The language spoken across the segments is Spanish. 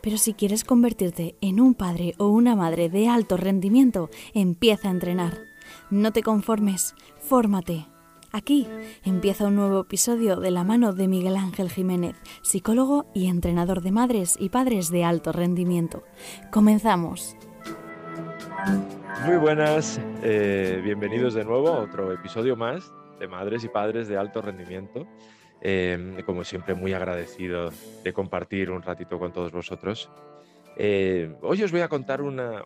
Pero si quieres convertirte en un padre o una madre de alto rendimiento, empieza a entrenar. No te conformes, fórmate. Aquí empieza un nuevo episodio de la mano de Miguel Ángel Jiménez, psicólogo y entrenador de madres y padres de alto rendimiento. Comenzamos. Muy buenas, eh, bienvenidos de nuevo a otro episodio más de Madres y Padres de Alto Rendimiento. Em, como siempre, muy agradecido de compartir un ratito con todos vosotros. Eh, hoy os voy a contar una,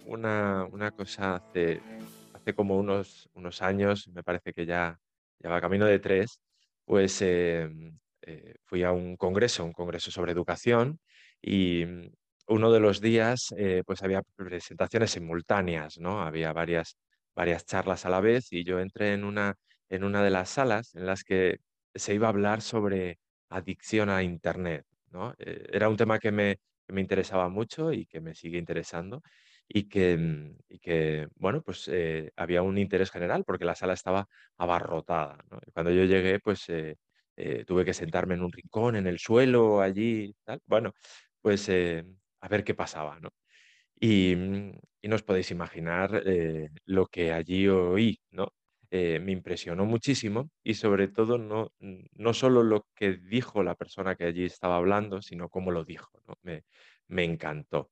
cosa hace, hace como unos, unos años, me parece que ya, ya va camino de tres, pues em, eh, fui a un congreso, un congreso sobre educación y uno de los días eh, pues había presentaciones simultáneas, ¿no? Había varias, varias charlas a la vez y yo entré en una, en una de las salas en las que se iba a hablar sobre adicción a Internet, ¿no? Eh, era un tema que me, me interesaba mucho y que me sigue interesando y que, mm, y que bueno, pues eh, había un interés general porque la sala estaba abarrotada. Cuando yo llegué, pues eh, tuve que sentarme en un rincón, en el suelo, allí, tal. Bueno, pues a ver qué pasaba, ¿no? Y, mm, y no os podéis imaginar lo que allí oí, ¿no? Eh, me impresionó muchísimo y sobre todo no, no solo lo que dijo la persona que allí estaba hablando, sino cómo lo dijo, me, me encantó.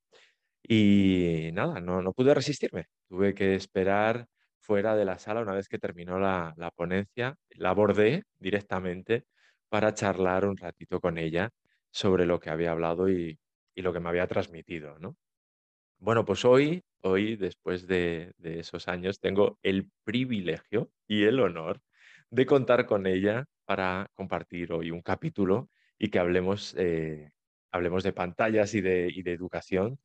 Y nada, no, no pude resistirme, tuve que esperar fuera de la sala una vez que terminó la, la ponencia, la abordé directamente para charlar un ratito con ella sobre lo que había hablado y, y lo que me había transmitido, ¿no? Bueno, pues hoy, hoy, después de, esos años, tengo el privilegio y el honor de contar con ella para compartir hoy un capítulo y que hablemos, eh, hablemos de pantallas y de, educación.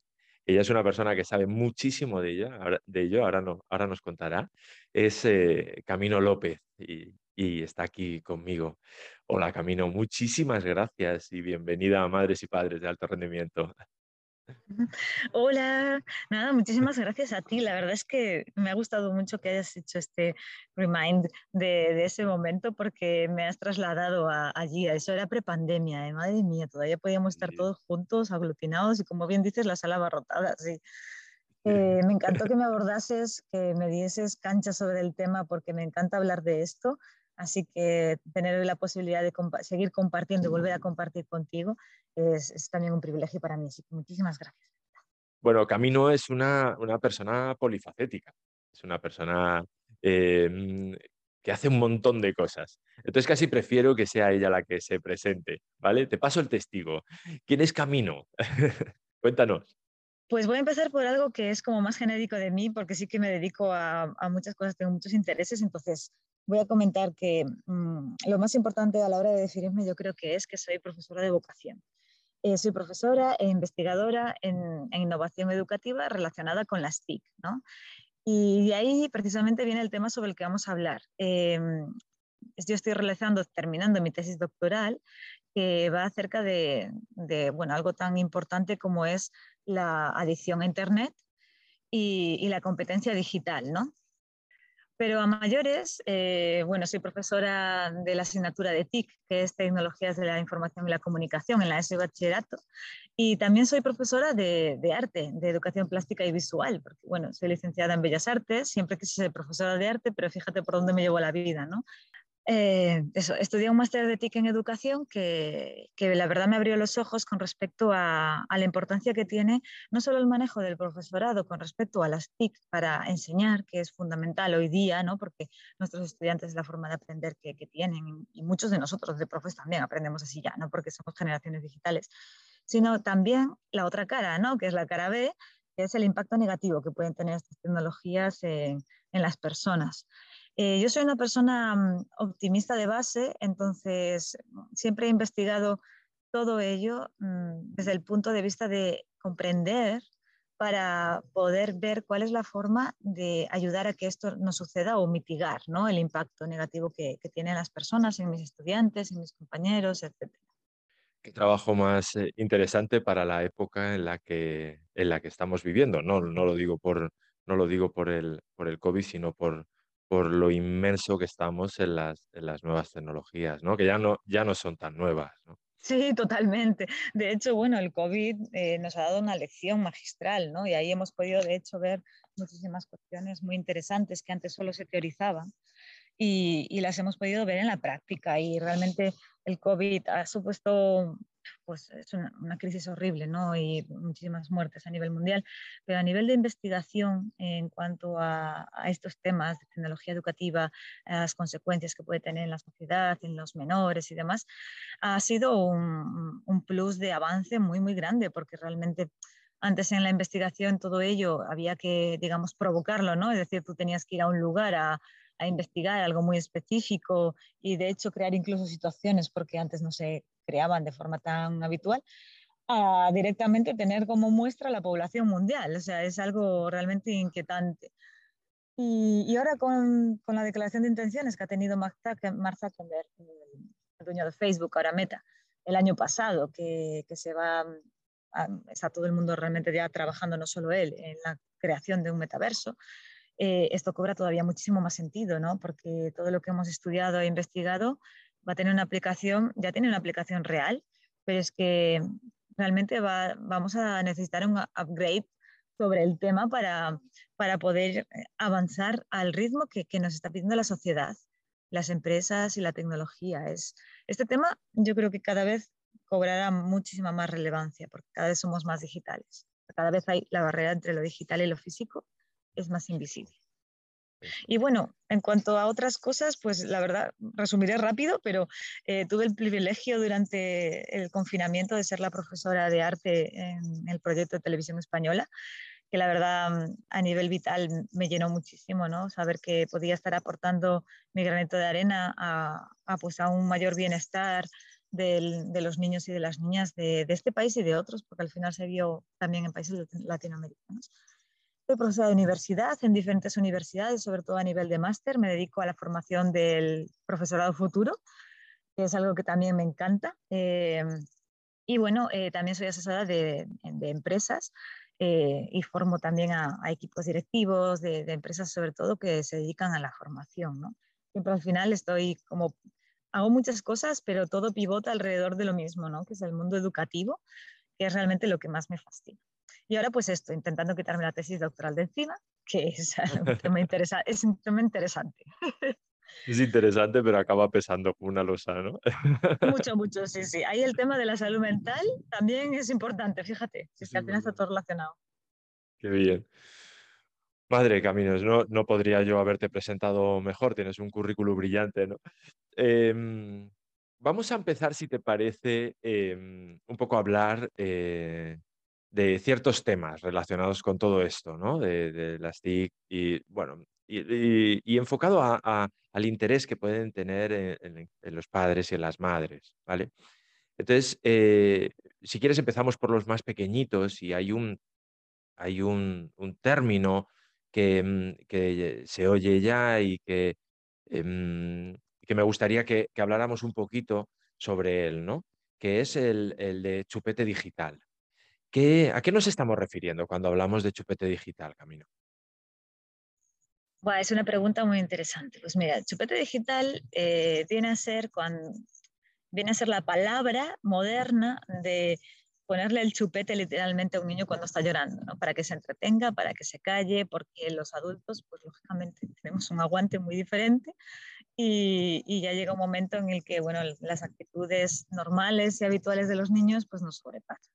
Ella es una persona que sabe muchísimo de, ella, de ello, ahora, no, ahora nos contará. Es eh, Camino López y está aquí conmigo. Hola Camino, muchísimas gracias y bienvenida a Madres y Padres de Alto Rendimiento. Hola, nada, muchísimas gracias a ti. La verdad es que me ha gustado mucho que hayas hecho este remind de, ese momento porque me has trasladado allí. Eso era prepandemia, ¿eh? madre mía, todavía podíamos estar todos juntos, aglutinados y como bien dices, la sala abarrotada. Sí. Eh, me encantó que me abordases, que me dieses cancha sobre el tema porque me encanta hablar de esto. Así que tener la posibilidad de seguir compartiendo y volver a compartir contigo es, también un privilegio para mí. Así que muchísimas gracias. Bueno, Camino es una, persona polifacética, es una persona em, que hace un montón de cosas. Entonces casi prefiero que sea ella la que se presente, ¿vale? Te paso el testigo. ¿Quién es Camino? Cuéntanos. Pues voy a empezar por algo que es como más genérico de mí, porque sí que me dedico a, muchas cosas, tengo muchos intereses, entonces voy a comentar que mm, lo más importante a la hora de definirme yo creo que es que soy profesora de vocación. Eh, soy profesora e investigadora en, innovación educativa relacionada con las TIC. ¿no? Y de ahí precisamente viene el tema sobre el que vamos a hablar. Em, yo estoy realizando, terminando mi tesis doctoral, que va acerca de, de bueno, algo tan importante como es la adicción a Internet y, la competencia digital, ¿no? Pero a mayores, eh, bueno, soy profesora de la asignatura de TIC, que es Tecnologías de la Información y la Comunicación en la ESO Bachillerato, y también soy profesora de, de, arte, de educación plástica y visual, porque, bueno, soy licenciada en Bellas Artes, siempre quise ser profesora de arte, pero fíjate por dónde me llevó la vida, ¿no? Eh, eso, estudié un máster de TIC en educación que, que, la verdad me abrió los ojos con respecto a, a, la importancia que tiene no solo el manejo del profesorado con respecto a las TIC para enseñar, que es fundamental hoy día, ¿no? porque nuestros estudiantes es la forma de aprender que, que tienen y muchos de nosotros de profes también aprendemos así ya, ¿no? porque somos generaciones digitales, sino también la otra cara, ¿no? que es la cara B, que es el impacto negativo que pueden tener estas tecnologías en, en las personas. Eh, yo soy una persona mm, optimista de base, entonces siempre he investigado todo ello mm, desde el punto de vista de comprender para poder ver cuál es la forma de ayudar a que esto no suceda o mitigar ¿no? el impacto negativo que, que tienen las personas en mis estudiantes, en mis compañeros, etc. Qué trabajo más eh, interesante para la época en la que, en la que estamos viviendo. No, no lo digo por, no lo digo por el, por el COVID, sino por, por lo inmenso que estamos en las, en las nuevas tecnologías, ¿no? que ya no, ya no son tan nuevas. ¿no? Sí, totalmente. De hecho, bueno, el COVID eh, nos ha dado una lección magistral, ¿no? Y ahí hemos podido, de hecho, ver muchísimas cuestiones muy interesantes que antes solo se teorizaban y, y las hemos podido ver en la práctica. Y realmente el COVID ha supuesto pues es una, crisis horrible, ¿no? Y muchísimas muertes a nivel mundial. Pero a nivel de investigación en cuanto a, estos temas de tecnología educativa, las consecuencias que puede tener en la sociedad, en los menores y demás, ha sido un, un plus de avance muy, muy grande, porque realmente antes en la investigación todo ello había que, digamos, provocarlo, ¿no? Es decir, tú tenías que ir a un lugar a, a investigar algo muy específico y de hecho crear incluso situaciones, porque antes no se creaban de forma tan habitual, a directamente tener como muestra la población mundial. O sea, es algo realmente inquietante. Y, ahora con, con, la declaración de intenciones que ha tenido Mark Zuckerberg, el dueño de Facebook, ahora Meta, el año pasado, que, que se va, a, está todo el mundo realmente ya trabajando, no solo él, en la creación de un metaverso, eh, esto cobra todavía muchísimo más sentido, ¿no? Porque todo lo que hemos estudiado e investigado va a tener una aplicación, ya tiene una aplicación real, pero es que realmente va, vamos a necesitar un upgrade sobre el tema para, para poder avanzar al ritmo que, que, nos está pidiendo la sociedad, las empresas y la tecnología. Es, este tema yo creo que cada vez cobrará muchísima más relevancia porque cada vez somos más digitales. Cada vez hay la barrera entre lo digital y lo físico es más invisible. Y bueno, en cuanto a otras cosas, pues la verdad, resumiré rápido, pero eh, tuve el privilegio durante el confinamiento de ser la profesora de arte en el proyecto de televisión española, que la verdad a nivel vital me llenó muchísimo, ¿no? Saber que podía estar aportando mi granito de arena a, pues, a un mayor bienestar de los niños y de las niñas de, de este país y de otros, porque al final se vio también en países latinoamericanos. Soy profesora de universidad en diferentes universidades, sobre todo a nivel de máster. Me dedico a la formación del profesorado futuro, que es algo que también me encanta. Eh, y bueno, eh, también soy asesora de, empresas eh, y formo también a, equipos directivos de, empresas, sobre todo, que se dedican a la formación. ¿no? Siempre al final estoy como, hago muchas cosas, pero todo pivota alrededor de lo mismo, ¿no? que es el mundo educativo, que es realmente lo que más me fascina. Y ahora pues esto, intentando quitarme la tesis doctoral de encima, que es un tema, interesa es un tema interesante. Es interesante, pero acaba pesando como una losa, ¿no? Mucho, mucho, sí, sí. Ahí el tema de la salud mental también es importante, fíjate, si es que al final está todo relacionado. Qué bien. Madre Caminos, no, no podría yo haberte presentado mejor, tienes un currículum brillante, ¿no? Em, vamos a empezar, si te parece, em, un poco a hablar eh, de ciertos temas relacionados con todo esto, ¿no? De, las TIC y, bueno, y, enfocado al interés que pueden tener en, los padres y en las madres, ¿vale? Entonces, eh, si quieres empezamos por los más pequeñitos y hay un, hay un, término que, mm, que, se oye ya y que, em, que me gustaría que, habláramos un poquito sobre él, ¿no? Que es el, el de chupete digital. ¿A qué nos estamos refiriendo cuando hablamos de chupete digital, Camino? Es una pregunta muy interesante. Pues mira, chupete digital eh, viene, a ser viene a ser la palabra moderna de ponerle el chupete literalmente a un niño cuando está llorando, ¿no? para que se entretenga, para que se calle, porque los adultos, pues lógicamente tenemos un aguante muy diferente y, y, ya llega un momento en el que, bueno, las actitudes normales y habituales de los niños, pues nos sobrepasan.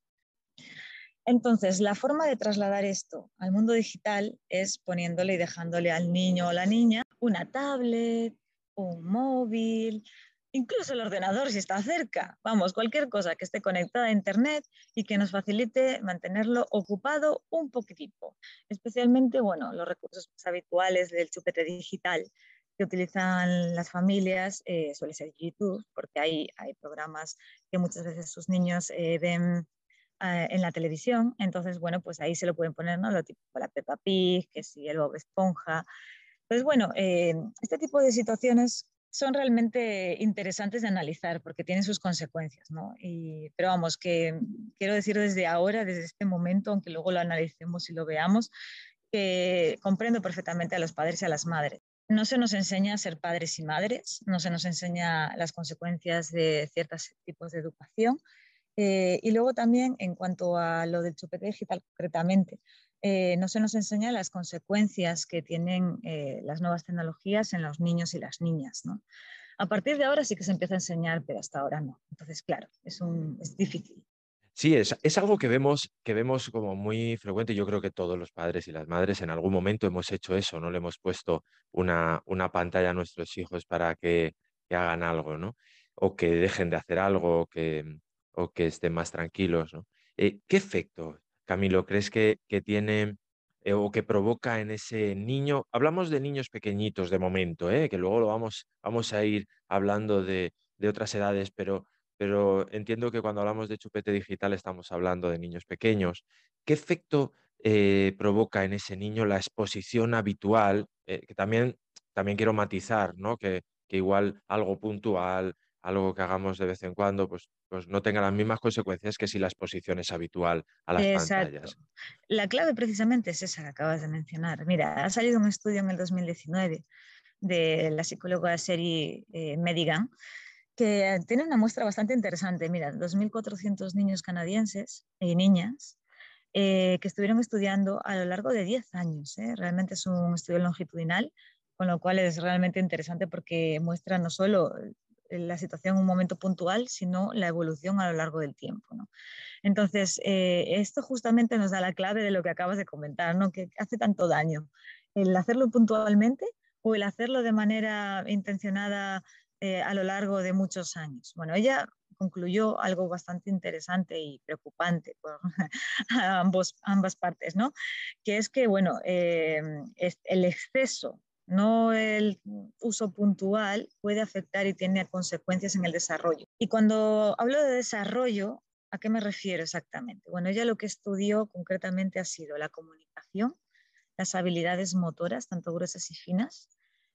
Entonces, la forma de trasladar esto al mundo digital es poniéndole y dejándole al niño o la niña una tablet, un móvil, incluso el ordenador si está cerca. Vamos, cualquier cosa que esté conectada a Internet y que nos facilite mantenerlo ocupado un poquitito. Especialmente, bueno, los recursos más habituales del chupete digital, que utilizan las familias eh, suele ser YouTube, porque hay, hay programas que muchas veces sus niños eh, ven eh, en la televisión, entonces, bueno, pues ahí se lo pueden poner, ¿no? Lo tipo la Peppa Pig, que si el Bob Esponja. Pues bueno, este tipo de situaciones son realmente interesantes de analizar porque tienen sus consecuencias, ¿no? Y, pero vamos, que quiero decir desde ahora, desde este momento, aunque luego lo analicemos y lo veamos, que comprendo perfectamente a los padres y a las madres no se nos enseña a ser padres y madres, no se nos enseña las consecuencias de ciertos tipos de educación. Eh, y luego también, en cuanto a lo del chupete digital concretamente, eh, no se nos enseña las consecuencias que tienen eh, las nuevas tecnologías en los niños y las niñas. A partir de ahora sí que se empieza a enseñar, pero hasta ahora no. Entonces, claro, es, un, es difícil. Sí, es, es, algo que vemos, que vemos como muy frecuente. Yo creo que todos los padres y las madres en algún momento hemos hecho eso, ¿no? Le hemos puesto una, una pantalla a nuestros hijos para que, que hagan algo, ¿no? O que dejen de hacer algo, que, o que estén más tranquilos, ¿no? Eh, ¿qué efecto, Camilo, crees que, que tiene eh, o que provoca en ese niño? Hablamos de niños pequeñitos de momento, ¿eh? que luego lo vamos, vamos a ir hablando de, de otras edades, pero pero entiendo que cuando hablamos de chupete digital estamos hablando de niños pequeños. ¿Qué efecto eh, provoca en ese niño la exposición habitual? Que también, también quiero matizar, ¿no? Que, que, igual algo puntual, algo que hagamos de vez en cuando, pues, pues no tenga las mismas consecuencias que si la exposición es habitual a las pantallas. La clave precisamente es esa que acabas de mencionar. Mira, ha salido un estudio en el 2019 de la psicóloga Seri eh, Medigan, que tiene una muestra bastante interesante. Mira, 2.400 niños canadienses y niñas eh, que estuvieron estudiando a lo largo de 10 años. ¿eh? Realmente es un estudio longitudinal, con lo cual es realmente interesante porque muestra no solo la situación en un momento puntual, sino la evolución a lo largo del tiempo. ¿no? Entonces, eh, esto justamente nos da la clave de lo que acabas de comentar, ¿no? que hace tanto daño. El hacerlo puntualmente o el hacerlo de manera intencionada eh, a lo largo de muchos años. Bueno, ella concluyó algo bastante interesante y preocupante por ambos, ambas partes, ¿no? Que es que, bueno, eh, el exceso, no el uso puntual, puede afectar y tiene consecuencias en el desarrollo. Y cuando hablo de desarrollo, ¿a qué me refiero exactamente? Bueno, ella lo que estudió concretamente ha sido la comunicación, las habilidades motoras, tanto gruesas y finas,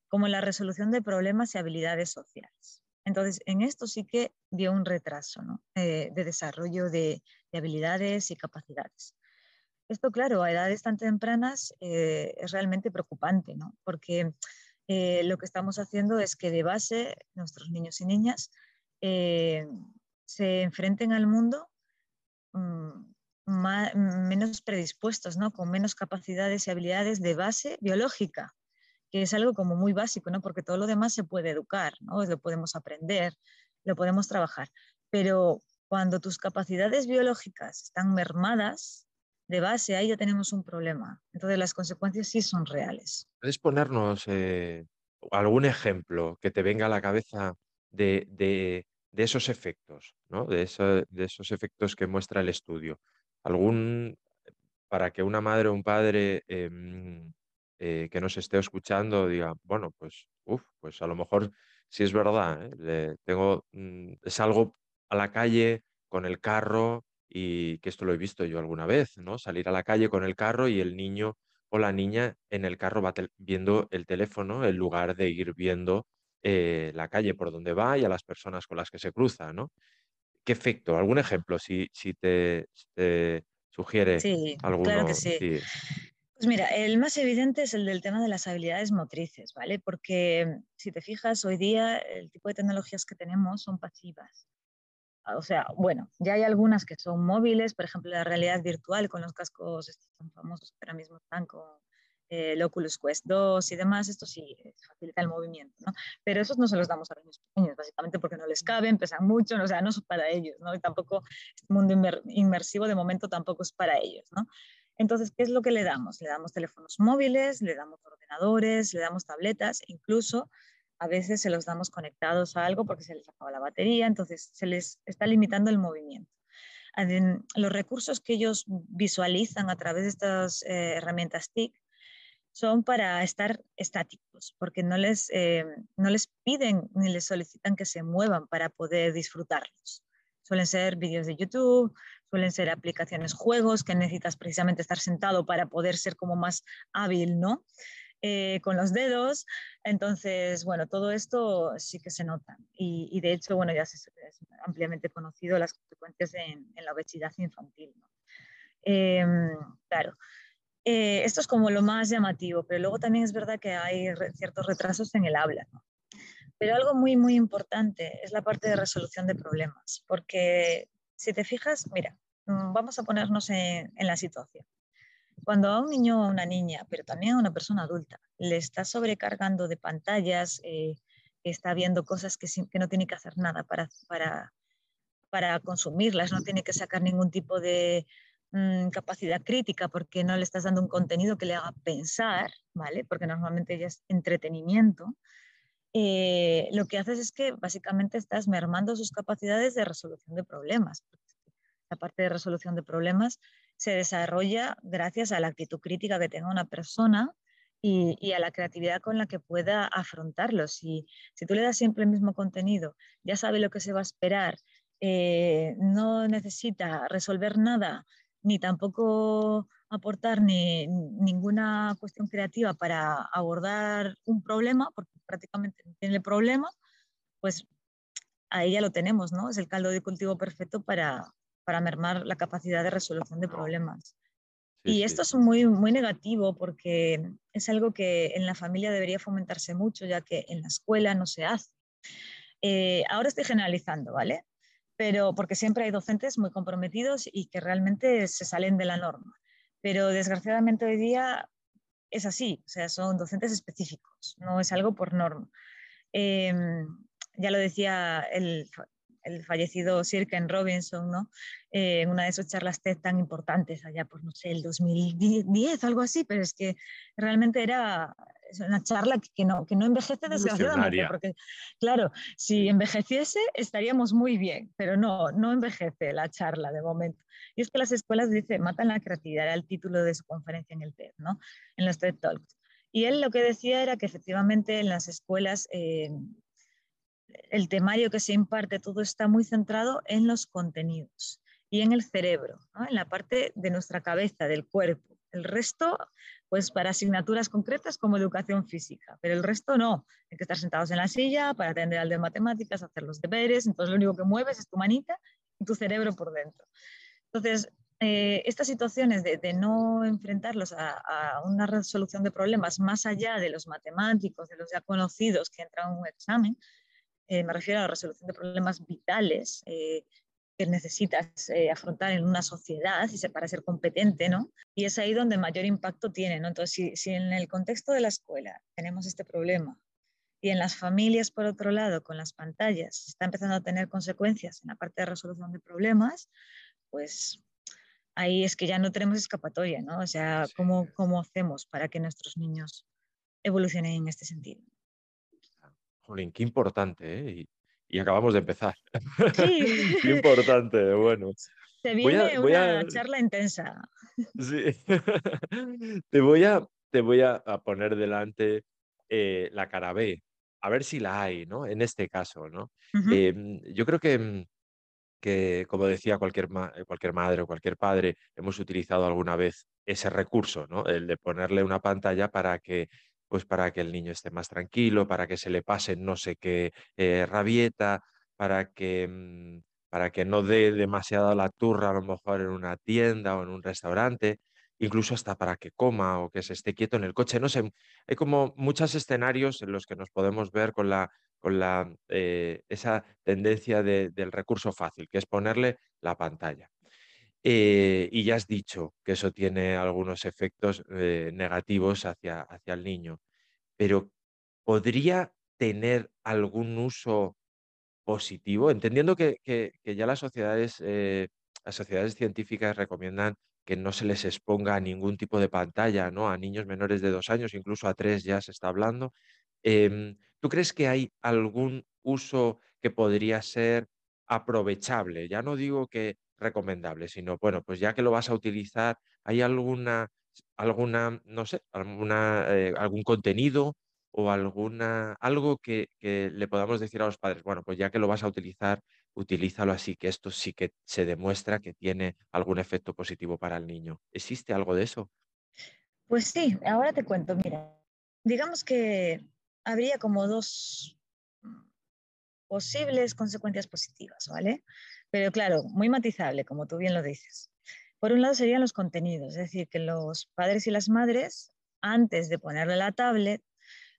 como la resolución de problemas y habilidades sociales. Entonces, en esto sí que dio un retraso eh, de desarrollo de, habilidades y capacidades. Esto, claro, a edades tan tempranas eh, es realmente preocupante, ¿no? porque eh, lo que estamos haciendo es que de base nuestros niños y niñas se enfrenten al mundo mm, menos predispuestos, ¿no? con menos capacidades y habilidades de base biológica, que es algo como muy básico, ¿no? Porque todo lo demás se puede educar, ¿no? Lo podemos aprender, lo podemos trabajar. Pero cuando tus capacidades biológicas están mermadas, de base ahí ya tenemos un problema. Entonces las consecuencias sí son reales. ¿Puedes ponernos eh, algún ejemplo que te venga a la cabeza de, de, esos efectos, ¿no? de, de, esos efectos que muestra el estudio? ¿Algún, para que una madre o un padre em, eh, que nos esté escuchando diga, bueno, pues, uff, pues a lo mejor sí es verdad, ¿eh? tengo, mm, salgo a la calle con el carro y que esto lo he visto yo alguna vez, ¿no? Salir a la calle con el carro y el niño o la niña en el carro va viendo el teléfono en lugar de ir viendo eh, la calle por donde va y a las personas con las que se cruza, ¿no? ¿Qué efecto? ¿Algún ejemplo? Si, si te, sugiere sí, alguno. Claro que sí. Pues mira, el más evidente es el del tema de las habilidades motrices, ¿vale? Porque si te fijas, hoy día el tipo de tecnologías que tenemos son pasivas. O sea, bueno, ya hay algunas que son móviles, por ejemplo, la realidad virtual con los cascos estos tan famosos que ahora mismo están con eh, el Oculus Quest 2 y demás, esto sí facilita el movimiento, ¿no? Pero esos no se los damos a los niños pequeños, básicamente porque no les caben, pesan mucho, o sea, no son para ellos, ¿no? Y tampoco este mundo inmersivo de momento tampoco es para ellos, ¿no? Entonces, ¿qué es lo que le damos? Le damos teléfonos móviles, le damos ordenadores, le damos tabletas, incluso a veces se los damos conectados a algo porque se les acaba la batería, entonces se les está limitando el movimiento. Los recursos que ellos visualizan a través de estas eh, herramientas TIC son para estar estáticos, porque no les, eh, no les piden ni les solicitan que se muevan para poder disfrutarlos. Suelen ser vídeos de YouTube, suelen ser aplicaciones, juegos que necesitas precisamente estar sentado para poder ser como más hábil, ¿no? Eh, con los dedos. Entonces, bueno, todo esto sí que se nota. Y, de hecho, bueno, ya es ampliamente conocido las consecuencias en, la obesidad infantil. Em, claro. Eh, esto es como lo más llamativo, pero luego también es verdad que hay ciertos retrasos en el habla. Pero algo muy, muy importante es la parte de resolución de problemas, porque si te fijas, mira, mm, vamos a ponernos en, la situación. Cuando a un niño o a una niña, pero también a una persona adulta, le está sobrecargando de pantallas, eh, está viendo cosas que, que, no tiene que hacer nada para, para, para consumirlas, no tiene que sacar ningún tipo de, Mm, capacidad crítica porque no le estás dando un contenido que le haga pensar, ¿vale? Porque normalmente ya es entretenimiento. Eh, lo que haces es que básicamente estás mermando sus capacidades de resolución de problemas. La parte de resolución de problemas se desarrolla gracias a la actitud crítica que tenga una persona y, a la creatividad con la que pueda afrontarlos. Si, si tú le das siempre el mismo contenido, ya sabe lo que se va a esperar, eh, no necesita resolver nada ni tampoco aportar ni, ninguna cuestión creativa para abordar un problema, porque prácticamente no tiene el problema, pues ahí ya lo tenemos, ¿no? Es el caldo de cultivo perfecto para, para mermar la capacidad de resolución de problemas. y esto es muy, muy negativo porque es algo que en la familia debería fomentarse mucho, ya que en la escuela no se hace. Eh, ahora estoy generalizando, ¿vale? pero porque siempre hay docentes muy comprometidos y que realmente se salen de la norma. Pero desgraciadamente hoy día es así, o sea, son docentes específicos, no es algo por norma. Em, ya lo decía el, el fallecido Sir Ken Robinson, ¿no? Eh, en una de sus charlas TED tan importantes allá por, no sé, el 2010, algo así, pero es que realmente era una charla que no, que no envejece desgraciadamente, porque claro, si envejeciese estaríamos muy bien, pero no, no envejece la charla de momento. Y es que las escuelas, dice, matan la creatividad, era el título de su conferencia en el TED, ¿no? En los TED Talks. Y él lo que decía era que efectivamente en las escuelas eh, el temario que se imparte, todo está muy centrado en los contenidos y en el cerebro, en la parte de nuestra cabeza, del cuerpo. El resto, pues para asignaturas concretas como educación física, pero el resto no. Hay que estar sentados en la silla para atender al de matemáticas, hacer los deberes, entonces lo único que mueves es tu manita y tu cerebro por dentro. Entonces, eh, estas situaciones de, no enfrentarlos a, a, una resolución de problemas más allá de los matemáticos, de los ya conocidos que entran en un examen, eh, me refiero a la resolución de problemas vitales eh, que necesitas eh, afrontar en una sociedad y para ser competente, ¿no? Y es ahí donde mayor impacto tiene, ¿no? Entonces, si, si en el contexto de la escuela tenemos este problema y en las familias, por otro lado, con las pantallas, está empezando a tener consecuencias en la parte de resolución de problemas, pues ahí es que ya no tenemos escapatoria, ¿no? O sea, ¿cómo, cómo hacemos para que nuestros niños evolucionen en este sentido? Jolín, qué importante, ¿eh? Y, acabamos de empezar. Sí. qué importante, bueno. Se viene una charla intensa. Sí. te voy a, te voy a, poner delante eh, la cara B, a ver si la hay, ¿no? En este caso, ¿no? Em, yo creo que, mm, que, como decía cualquier, cualquier madre o cualquier padre, hemos utilizado alguna vez ese recurso, ¿no? El de ponerle una pantalla para que pues para que el niño esté más tranquilo, para que se le pase no sé qué eh, rabieta, para que, mm, para que no dé demasiado la turra a lo mejor en una tienda o en un restaurante, incluso hasta para que coma o que se esté quieto en el coche. No sé, hay como muchos escenarios en los que nos podemos ver con la, con la, eh, esa tendencia del recurso fácil, que es ponerle la pantalla. Eh, y ya has dicho que eso tiene algunos efectos eh, negativos hacia, hacia el niño, pero ¿podría tener algún uso positivo? Entendiendo que, ya las sociedades, eh, las sociedades científicas recomiendan que no se les exponga a ningún tipo de pantalla, ¿no? A niños menores de dos años, incluso a tres ya se está hablando. Em, ¿tú crees que hay algún uso que podría ser aprovechable? Ya no digo que recomendable, sino, bueno, pues ya que lo vas a utilizar, ¿hay alguna alguna, no sé, alguna, eh, algún contenido o alguna, algo que, que le podamos decir a los padres, bueno, pues ya que lo vas a utilizar, utilízalo así, que esto sí que se demuestra que tiene algún efecto positivo para el niño. ¿Existe algo de eso? Pues sí, ahora te cuento, mira, digamos que habría como dos posibles consecuencias positivas, ¿vale? Pero claro, muy matizable, como tú bien lo dices. Por un lado serían los contenidos, es decir, que los padres y las madres, antes de ponerle la tablet,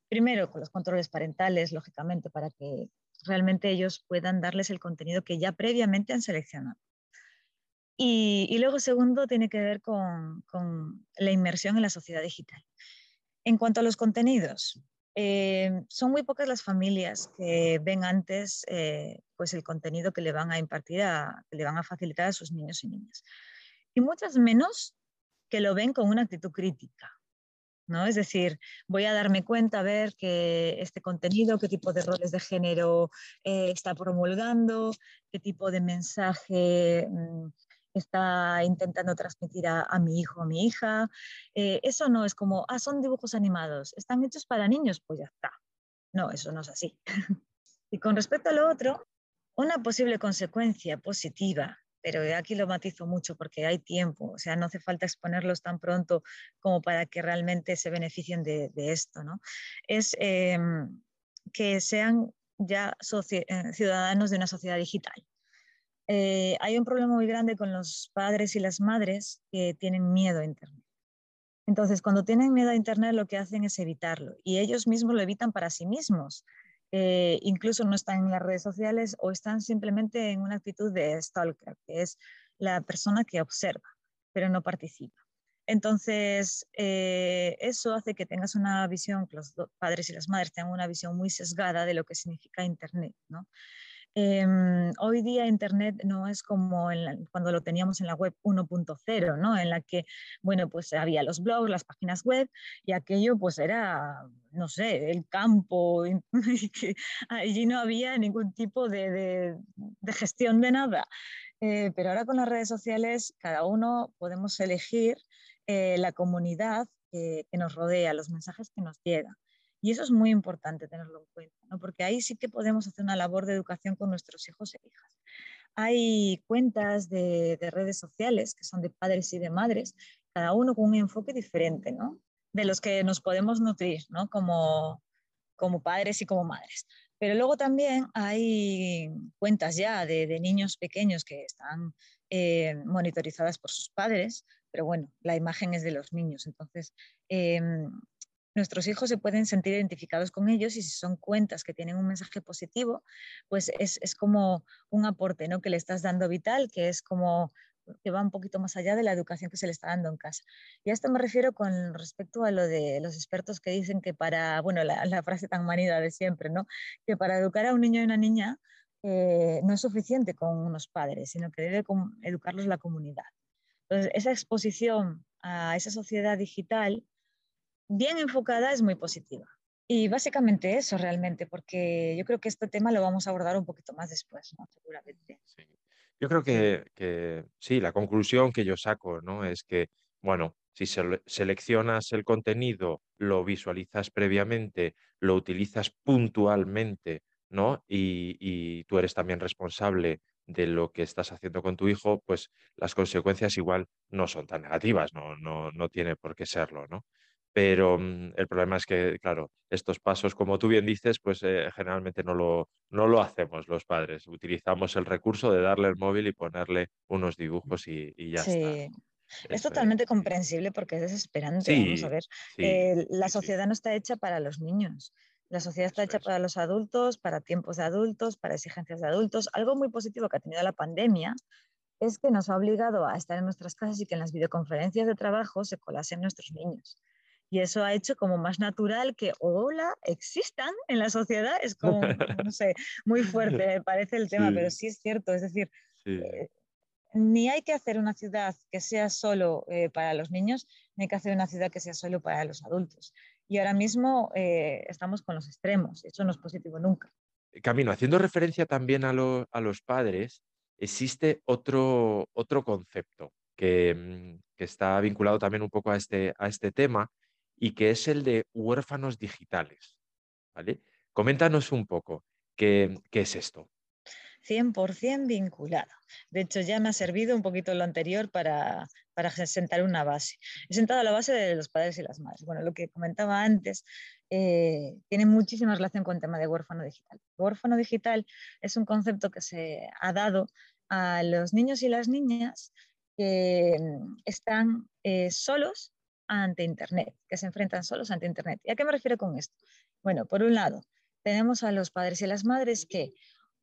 primero con los controles parentales, lógicamente, para que realmente ellos puedan darles el contenido que ya previamente han seleccionado. Y, luego, segundo, tiene que ver con, la inmersión en la sociedad digital. En cuanto a los contenidos, eh, son muy pocas las familias que ven antes eh, pues el contenido que le van a impartir, que le van a facilitar a sus niños y niñas y muchas menos que lo ven con una actitud crítica. ¿no? Es decir, voy a darme cuenta a ver que este contenido, qué tipo de roles de género eh, está promulgando, qué tipo de mensaje mm, está intentando transmitir a, mi hijo o mi hija. Eh, eso no es como, ah, son dibujos animados, están hechos para niños, pues ya está. No, eso no es así. y con respecto a lo otro, una posible consecuencia positiva pero aquí lo matizo mucho porque hay tiempo, o sea, no hace falta exponerlos tan pronto como para que realmente se beneficien de, esto, ¿no? Es em, que sean ya eh, ciudadanos de una sociedad digital. Eh, hay un problema muy grande con los padres y las madres que tienen miedo a Internet. Entonces, cuando tienen miedo a Internet, lo que hacen es evitarlo y ellos mismos lo evitan para sí mismos. Eh, incluso no están en las redes sociales o están simplemente en una actitud de stalker, que es la persona que observa, pero no participa. Entonces, eh, eso hace que tengas una visión, que los padres y las madres tengan una visión muy sesgada de lo que significa Internet, ¿no? Em, hoy día Internet no es como cuando lo teníamos en la web 1.0, ¿no? En la que, bueno, pues había los blogs, las páginas web y aquello pues era, no sé, el campo, allí no había ningún tipo de, gestión de nada. Eh, pero ahora con las redes sociales cada uno podemos elegir eh, la comunidad que nos rodea, los mensajes que nos llegan. Y eso es muy importante tenerlo en cuenta, porque ahí sí que podemos hacer una labor de educación con nuestros hijos e hijas. Hay cuentas de, redes sociales que son de padres y de madres, cada uno con un enfoque diferente, ¿no? de los que nos podemos nutrir ¿no? como, como padres y como madres. Pero luego también hay cuentas ya de, niños pequeños que están eh, monitorizadas por sus padres, pero bueno, la imagen es de los niños. Entonces, em, nuestros hijos se pueden sentir identificados con ellos y si son cuentas que tienen un mensaje positivo, pues es, como un aporte ¿no? que le estás dando vital, que es como que va un poquito más allá de la educación que se le está dando en casa. Y a esto me refiero con respecto a lo de los expertos que dicen que para, bueno, la, frase tan manida de siempre, ¿no? Que para educar a un niño y una niña eh, no es suficiente con unos padres, sino que debe educarlos la comunidad. Entonces, esa exposición a esa sociedad digital bien enfocada es muy positiva. Y básicamente eso realmente, porque yo creo que este tema lo vamos a abordar un poquito más después, ¿no? seguramente. Yo creo que, sí, la conclusión que yo saco ¿no? es que, bueno, si seleccionas el contenido, lo visualizas previamente, lo utilizas puntualmente, ¿no? Y, y, tú eres también responsable de lo que estás haciendo con tu hijo, pues las consecuencias igual no son tan negativas, no, no, no tiene por qué serlo, ¿no? Pero mm, el problema es que, claro, estos pasos, como tú bien dices, pues eh, generalmente no lo, no lo hacemos los padres. Utilizamos el recurso de darle el móvil y ponerle unos dibujos y, ya está. Es totalmente comprensible porque es desesperante. vamos a ver, eh, la sociedad no está hecha para los niños. La sociedad está hecha para los adultos, para tiempos de adultos, para exigencias de adultos. Algo muy positivo que ha tenido la pandemia es que nos ha obligado a estar en nuestras casas y que en las videoconferencias de trabajo se colasen nuestros niños. Y eso ha hecho como más natural que, hola, existan en la sociedad. Es como, no sé, muy fuerte, me parece el tema, pero sí es cierto. Es decir, eh, ni hay que hacer una ciudad que sea solo eh, para los niños, ni hay que hacer una ciudad que sea solo para los adultos. Y ahora mismo eh, estamos con los extremos. Eso no es positivo nunca. Camino, haciendo referencia también a, a los padres, existe otro, otro concepto que, que, está vinculado también un poco a este, a este tema y que es el de huérfanos digitales. ¿vale? Coméntanos un poco qué, qué es esto. 100% vinculado. De hecho, ya me ha servido un poquito lo anterior para, para sentar una base. He sentado la base de los padres y las madres. Bueno, lo que comentaba antes eh, tiene muchísima relación con el tema de huérfano digital. Huérfano digital es un concepto que se ha dado a los niños y las niñas que mm, están eh, solos ante Internet, que se enfrentan solos ante Internet. ¿Y a qué me refiero con esto? Bueno, por un lado, tenemos a los padres y las madres que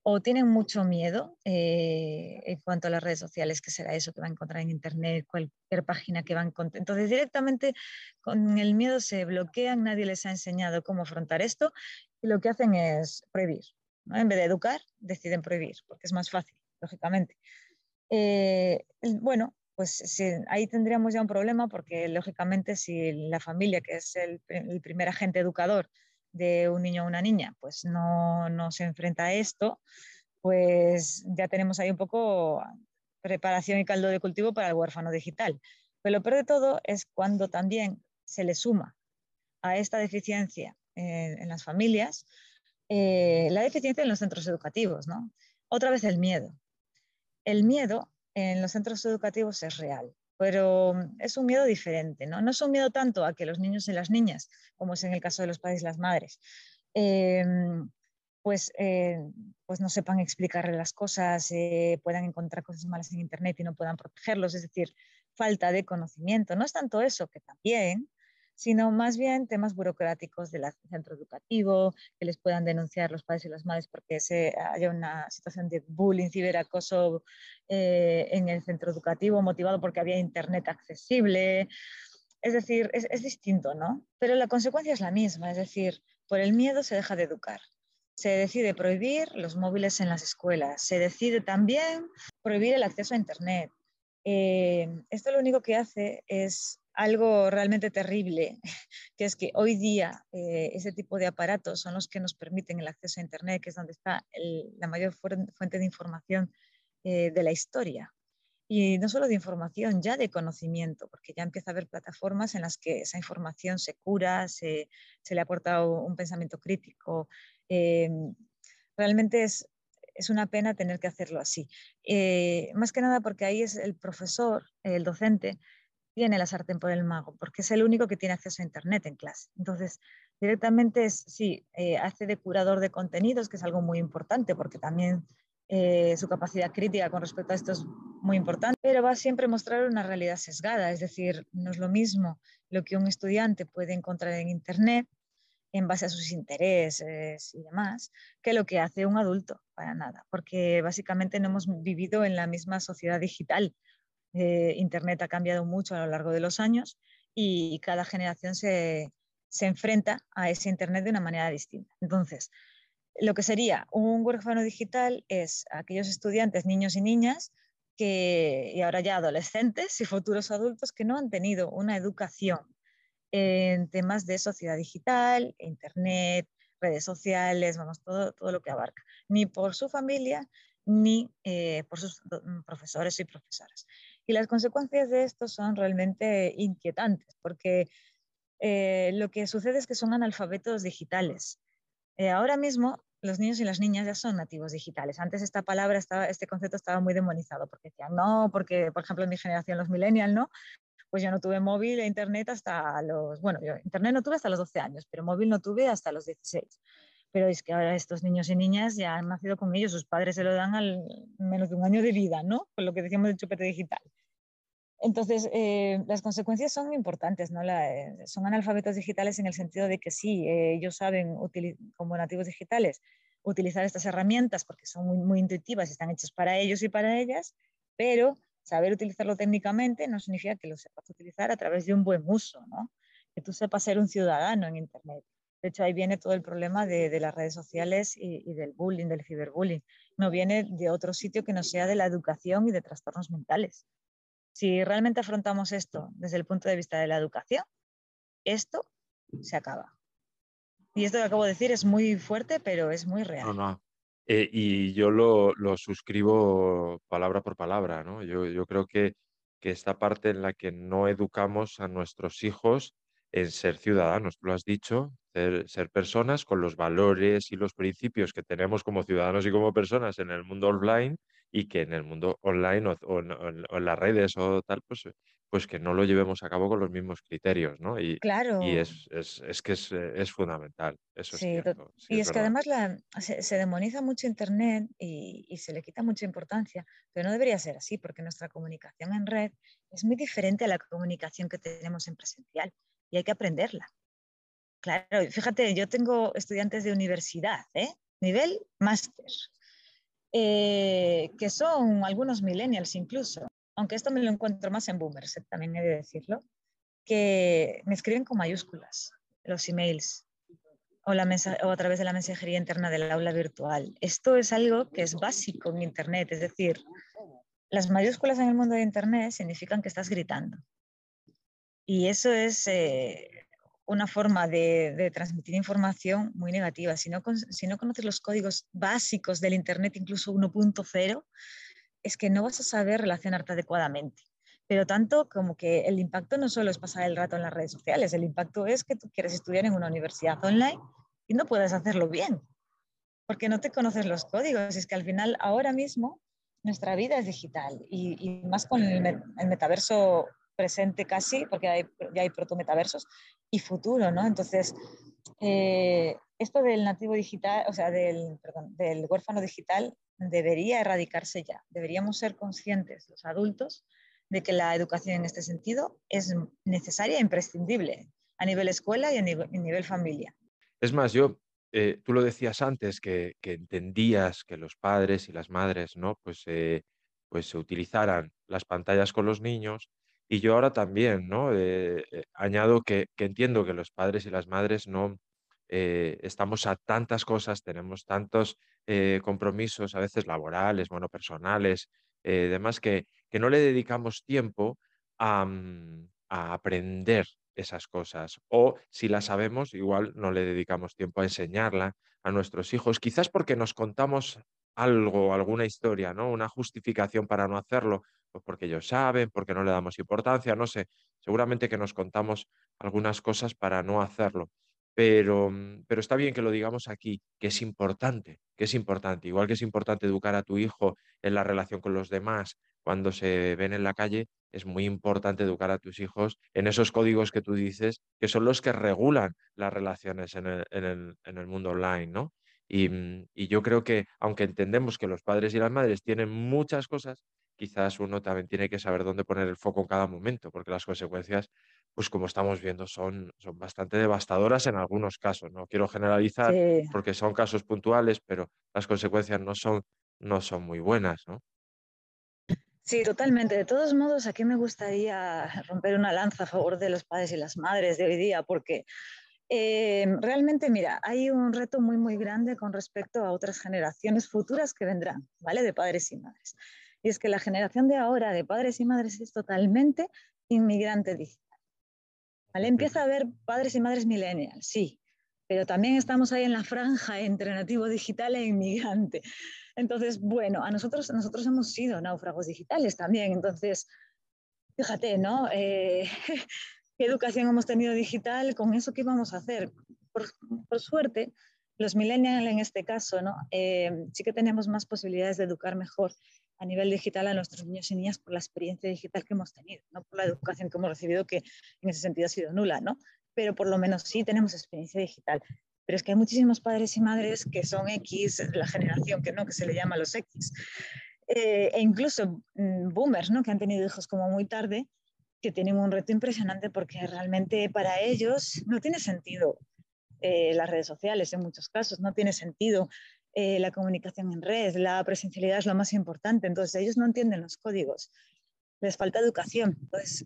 o tienen mucho miedo eh, en cuanto a las redes sociales, que será eso que va a encontrar en Internet, cualquier página que van a encontrar. Entonces, directamente con el miedo se bloquean, nadie les ha enseñado cómo afrontar esto y lo que hacen es prohibir. En vez de educar, deciden prohibir, porque es más fácil, lógicamente. Eh, bueno, pues ahí tendríamos ya un problema porque, lógicamente, si la familia, que es el, primer agente educador, de un niño o una niña pues no, no se enfrenta a esto, pues ya tenemos ahí un poco preparación y caldo de cultivo para el huérfano digital. Pero lo peor de todo es cuando también se le suma a esta deficiencia en las familias eh, la deficiencia en los centros educativos. ¿no? Otra vez el miedo. El miedo en los centros educativos es real pero mm, es un miedo diferente, ¿no? No es un miedo tanto a que los niños y las niñas, como es en el caso de los padres y las madres, em, pues, eh, pues no sepan explicarle las cosas, eh, puedan encontrar cosas malas en Internet y no puedan protegerlos, es decir, falta de conocimiento. No es tanto eso, que también, sino más bien temas burocráticos del centro educativo, que les puedan denunciar los padres y las madres porque se, haya una situación de bullying, ciberacoso eh, en el centro educativo, motivado porque había internet accesible. Es decir, es, es distinto, ¿no? Pero la consecuencia es la misma, es decir, por el miedo se deja de educar. Se decide prohibir los móviles en las escuelas, se decide también prohibir el acceso a Internet. Eh, esto lo único que hace es algo realmente terrible, que es que hoy día eh, ese tipo de aparatos son los que nos permiten el acceso a Internet, que es donde está la mayor fuente de información eh, de la historia. Y no solo de información, ya de conocimiento, porque ya empieza a haber plataformas en las que esa información se cura, se, le aporta un pensamiento crítico. Eh, realmente es, es una pena tener que hacerlo así. más que nada porque ahí es el profesor, el docente, tiene la sartén por el mago, porque es el único que tiene acceso a Internet en clase. Entonces, directamente es, sí, eh, hace de curador de contenidos, que es algo muy importante, porque también eh, su capacidad crítica con respecto a esto es muy importante, pero va siempre a mostrar una realidad sesgada, es decir, no es lo mismo lo que un estudiante puede encontrar en Internet en base a sus intereses y demás, que lo que hace un adulto, para nada, porque básicamente no hemos vivido en la misma sociedad digital eh, Internet ha cambiado mucho a lo largo de los años y cada generación se, enfrenta a ese Internet de una manera distinta. Entonces, lo que sería un huérfano digital es aquellos estudiantes, niños y niñas, que, y ahora ya adolescentes y futuros adultos que no han tenido una educación en temas de sociedad digital, internet, redes sociales, vamos, todo, lo que abarca, ni por su familia ni eh, por sus profesores y profesoras. Y las consecuencias de esto son realmente inquietantes, porque eh, lo que sucede es que son analfabetos digitales. Eh, ahora mismo los niños y las niñas ya son nativos digitales. Antes esta palabra, estaba, este concepto estaba muy demonizado, porque decían, no, porque, por ejemplo, en mi generación, los millennials, ¿no? Pues yo no tuve móvil e internet hasta los, bueno, internet no tuve hasta los 12 años, pero móvil no tuve hasta los 16 pero es que ahora estos niños y niñas ya han nacido con ellos, sus padres se lo dan al menos de un año de vida, ¿no? Con lo que decíamos del chupete digital. Entonces, eh, las consecuencias son importantes, ¿no? Eh, son analfabetos digitales en el sentido de que sí, eh, ellos saben, como nativos digitales, utilizar estas herramientas porque son muy, muy intuitivas y están hechas para ellos y para ellas, pero saber utilizarlo técnicamente no significa que lo sepas utilizar a través de un buen uso, ¿no? Que tú sepas ser un ciudadano en Internet. De hecho, ahí viene todo el problema de, las redes sociales y, del bullying, del ciberbullying. No viene de otro sitio que no sea de la educación y de trastornos mentales. Si realmente afrontamos esto desde el punto de vista de la educación, esto se acaba. Y esto que acabo de decir es muy fuerte, pero es muy real. No, no. Eh, y yo lo, suscribo palabra por palabra, ¿no? Yo, creo que, que esta parte en la que no educamos a nuestros hijos en ser ciudadanos, tú lo has dicho, ser, personas con los valores y los principios que tenemos como ciudadanos y como personas en el mundo online y que en el mundo online o, en, las redes o tal, pues, pues que no lo llevemos a cabo con los mismos criterios, ¿no? Y, claro. y es, es, que es, fundamental, eso sí, es cierto. y es, que además la, se, demoniza mucho Internet y, y se le quita mucha importancia, pero no debería ser así, porque nuestra comunicación en red es muy diferente a la comunicación que tenemos en presencial y hay que aprenderla. Claro, fíjate, yo tengo estudiantes de universidad, ¿eh? nivel máster, eh, que son algunos millennials incluso, aunque esto me lo encuentro más en boomers, ¿eh? también he de decirlo, que me escriben con mayúsculas los emails o, la o a través de la mensajería interna del aula virtual. Esto es algo que es básico en Internet, es decir, las mayúsculas en el mundo de Internet significan que estás gritando. Y eso es eh, una forma de, transmitir información muy negativa. Si no, si no conoces los códigos básicos del Internet, incluso 1.0, es que no vas a saber relacionarte adecuadamente. Pero tanto como que el impacto no solo es pasar el rato en las redes sociales, el impacto es que tú quieres estudiar en una universidad online y no puedes hacerlo bien, porque no te conoces los códigos. Es que al final, ahora mismo, nuestra vida es digital y, más con el, el metaverso presente casi, porque ya hay protometaversos, y futuro, ¿no? Entonces, eh, esto del nativo digital, o sea, del, del huérfano digital debería erradicarse ya. Deberíamos ser conscientes, los adultos, de que la educación en este sentido es necesaria e imprescindible a nivel escuela y a nivel, familia. Es más, yo, eh, tú lo decías antes, que, que, entendías que los padres y las madres, ¿no? Pues, eh, pues se utilizaran las pantallas con los niños y yo ahora también, ¿no? Eh, eh, añado que, entiendo que los padres y las madres no eh, estamos a tantas cosas, tenemos tantos compromisos, a veces laborales, bueno, personales, demás, que, que no le dedicamos tiempo a, mm, a aprender esas cosas. O si las sabemos, igual no le dedicamos tiempo a enseñarla a nuestros hijos, quizás porque nos contamos algo, alguna historia, ¿no? Una justificación para no hacerlo, pues porque ellos saben, porque no le damos importancia, no sé. Seguramente que nos contamos algunas cosas para no hacerlo. Pero, mm, pero está bien que lo digamos aquí, que es importante, que es importante. Igual que es importante educar a tu hijo en la relación con los demás cuando se ven en la calle, es muy importante educar a tus hijos en esos códigos que tú dices, que son los que regulan las relaciones en el, en el, en el mundo online, ¿no? Mm, y, yo creo que, aunque entendemos que los padres y las madres tienen muchas cosas, quizás uno también tiene que saber dónde poner el foco en cada momento, porque las consecuencias, pues como estamos viendo, son, son bastante devastadoras en algunos casos. No quiero generalizar porque son casos puntuales, pero las consecuencias no son, no son muy buenas, ¿no? Sí, totalmente. De todos modos, aquí me gustaría romper una lanza a favor de los padres y las madres de hoy día, porque eh, realmente, mira, hay un reto muy, muy grande con respecto a otras generaciones futuras que vendrán, ¿vale? De padres y madres. Y es que la generación de ahora de padres y madres es totalmente inmigrante digital. ¿Vale? Empieza a haber padres y madres millennials, sí, pero también estamos ahí en la franja entre nativo digital e inmigrante. Entonces, bueno, a nosotros, nosotros hemos sido náufragos digitales también, entonces, fíjate, ¿no? Eh, qué educación hemos tenido digital, con eso qué vamos a hacer. Por, suerte, los millennials en este caso, ¿no? Eh, sí que tenemos más posibilidades de educar mejor a nivel digital a nuestros niños y niñas por la experiencia digital que hemos tenido, no por la educación que hemos recibido, que en ese sentido ha sido nula, ¿no? Pero por lo menos sí tenemos experiencia digital. Pero es que hay muchísimos padres y madres que son X, la generación que no, que se le llama los X, eh, e incluso mm, boomers, ¿no? Que han tenido hijos como muy tarde que tienen un reto impresionante porque realmente para ellos no tiene sentido eh, las redes sociales en muchos casos, no tiene sentido eh, la comunicación en red, la presencialidad es lo más importante, entonces ellos no entienden los códigos, les falta educación. Entonces,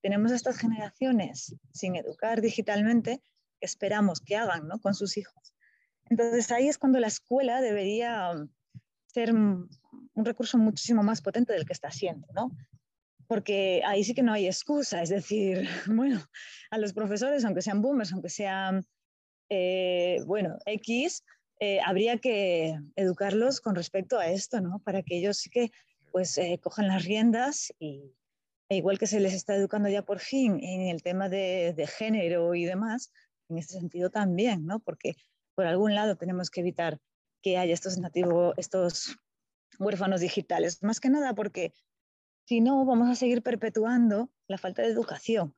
tenemos estas generaciones sin educar digitalmente esperamos que hagan ¿no? con sus hijos. Entonces ahí es cuando la escuela debería ser un recurso muchísimo más potente del que está siendo, ¿no? porque ahí sí que no hay excusa, es decir, bueno, a los profesores, aunque sean boomers, aunque sean, eh, bueno, X, eh, habría que educarlos con respecto a esto, ¿no? Para que ellos sí que, pues, eh, cojan las riendas y, e igual que se les está educando ya por fin en el tema de, de género y demás, en este sentido también, ¿no? Porque por algún lado tenemos que evitar que haya estos nativos, estos huérfanos digitales, más que nada porque si no vamos a seguir perpetuando la falta de educación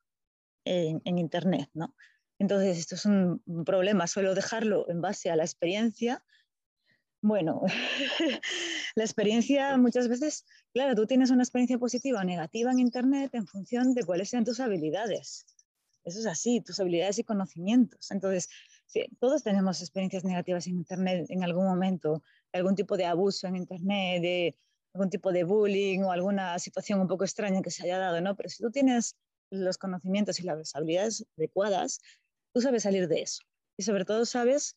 en, en Internet, ¿no? Entonces, esto es un, problema, solo dejarlo en base a la experiencia. Bueno, la experiencia muchas veces, claro, tú tienes una experiencia positiva o negativa en Internet en función de cuáles sean tus habilidades. Eso es así, tus habilidades y conocimientos. Entonces, sí, todos tenemos experiencias negativas en Internet en algún momento, algún tipo de abuso en Internet, de algún tipo de bullying o alguna situación un poco extraña que se haya dado, ¿no? Pero si tú tienes los conocimientos y las habilidades adecuadas, tú sabes salir de eso. Y sobre todo sabes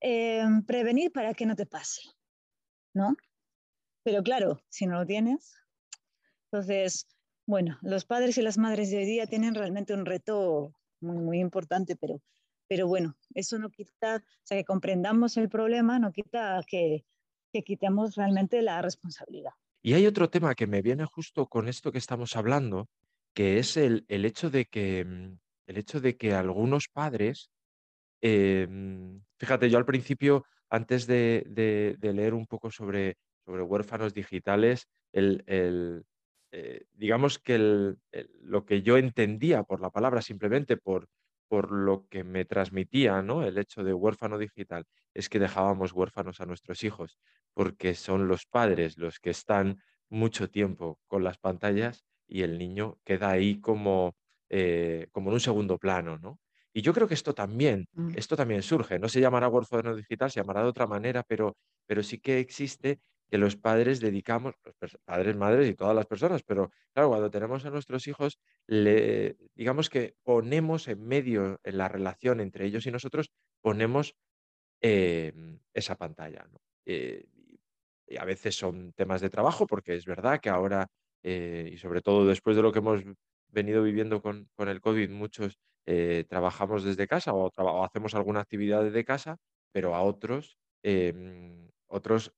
eh, prevenir para que no te pase, ¿no? Pero claro, si no lo tienes, entonces, bueno, los padres y las madres de hoy día tienen realmente un reto muy, muy importante, pero, pero bueno, eso no quita, o sea, que comprendamos el problema, no quita que, que quitemos realmente la responsabilidad. Y hay otro tema que me viene justo con esto que estamos hablando, que es el, el hecho de que mm, el hecho de que algunos padres, em, fíjate, yo al principio, antes de, leer un poco sobre, sobre huérfanos digitales, el, eh, digamos que lo que yo entendía por la palabra, simplemente por, por lo que me transmitía ¿no? el hecho de huérfano digital, es que dejábamos huérfanos a nuestros hijos, porque son los padres los que están mucho tiempo con las pantallas y el niño queda ahí como eh, como en un segundo plano, ¿no? Y yo creo que esto también, mm. esto también surge, no se llamará huérfano digital, se llamará de otra manera, pero, pero sí que existe que los padres dedicamos, los padres, madres y todas las personas, pero claro, cuando tenemos a nuestros hijos, le, digamos que ponemos en medio, en la relación entre ellos y nosotros, ponemos em, esa pantalla. ¿no? Eh, y a veces son temas de trabajo, porque es verdad que ahora, eh, y sobre todo después de lo que hemos venido viviendo con, con el COVID, muchos eh, trabajamos desde casa o, hacemos alguna actividad desde casa, pero a otros, em, otros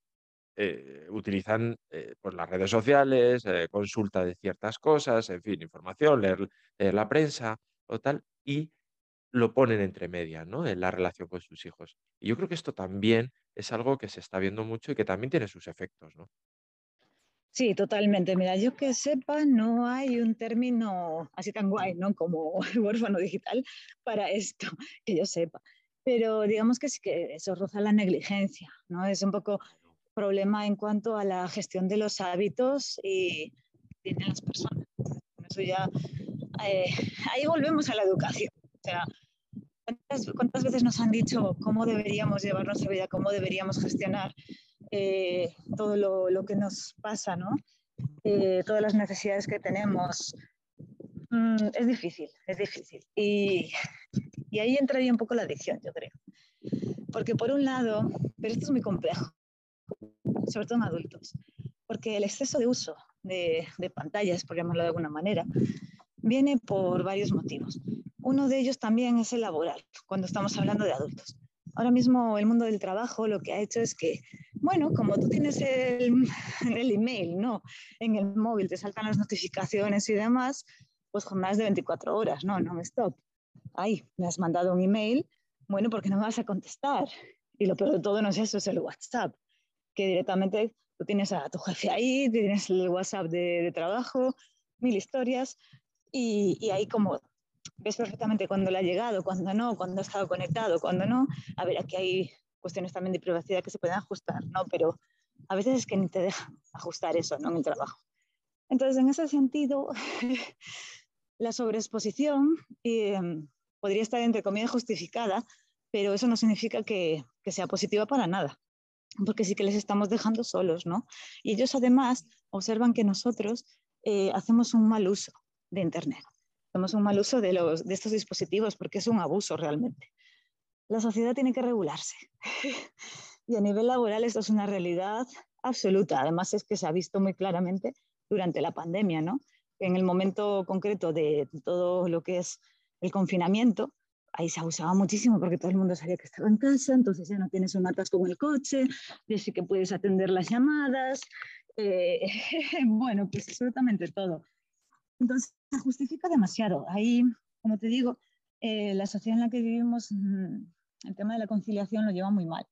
eh, utilizan eh, pues las redes sociales, consulta de ciertas cosas, en fin, información, leer, la prensa o tal, y lo ponen entre medias, ¿no? En la relación con sus hijos. Y yo creo que esto también es algo que se está viendo mucho y que también tiene sus efectos, ¿no? Sí, totalmente. Mira, yo que sepa, no hay un término así tan guay, ¿no? Como huérfano digital para esto, que yo sepa. Pero digamos que sí que eso roza la negligencia, ¿no? Es un poco problema en cuanto a la gestión de los hábitos y de las personas. Eso ya, eh, ahí volvemos a la educación. O sea, ¿cuántas, ¿cuántas veces nos han dicho cómo deberíamos llevar nuestra vida, cómo deberíamos gestionar eh, todo lo, que nos pasa, ¿no? Eh, todas las necesidades que tenemos. Mm, es difícil, es difícil. Y, y ahí entraría un poco la adicción, yo creo. Porque por un lado, pero esto es muy complejo, sobre todo en adultos, porque el exceso de uso de, de pantallas, por llamarlo de alguna manera, viene por varios motivos. Uno de ellos también es el laboral, cuando estamos hablando de adultos. Ahora mismo el mundo del trabajo lo que ha hecho es que bueno, como tú tienes el, el email, ¿no? En el móvil te saltan las notificaciones y demás, pues más de 24 horas, no, no me stop. Ay, me has mandado un email, bueno, porque no me vas a contestar. Y lo peor de todo no es eso, es el WhatsApp, que directamente tú tienes a tu jefe ahí, tienes el WhatsApp de, de trabajo, mil historias, y, y, ahí como ves perfectamente cuándo le ha llegado, cuándo no, cuándo ha estado conectado, cuándo no. A ver, aquí hay cuestiones también de privacidad que se pueden ajustar, ¿no? Pero a veces es que ni te dejan ajustar eso, ¿no? En el trabajo. Entonces, en ese sentido, la sobreexposición em, podría estar entre comillas justificada, pero eso no significa que, sea positiva para nada, porque sí que les estamos dejando solos, ¿no? Y ellos además observan que nosotros eh, hacemos un mal uso de Internet, hacemos un mal uso de, los, de estos dispositivos porque es un abuso realmente la sociedad tiene que regularse. y a nivel laboral esto es una realidad absoluta. Además es que se ha visto muy claramente durante la pandemia, ¿no? En el momento concreto de todo lo que es el confinamiento, ahí se abusaba muchísimo porque todo el mundo sabía que estaba en casa, entonces ya no tienes un atasco con el coche, ya sí que puedes atender las llamadas, eh, bueno, pues absolutamente todo. Entonces, se justifica demasiado. Ahí, como te digo, eh, la sociedad en la que vivimos, mm, el tema de la conciliación lo lleva muy mal.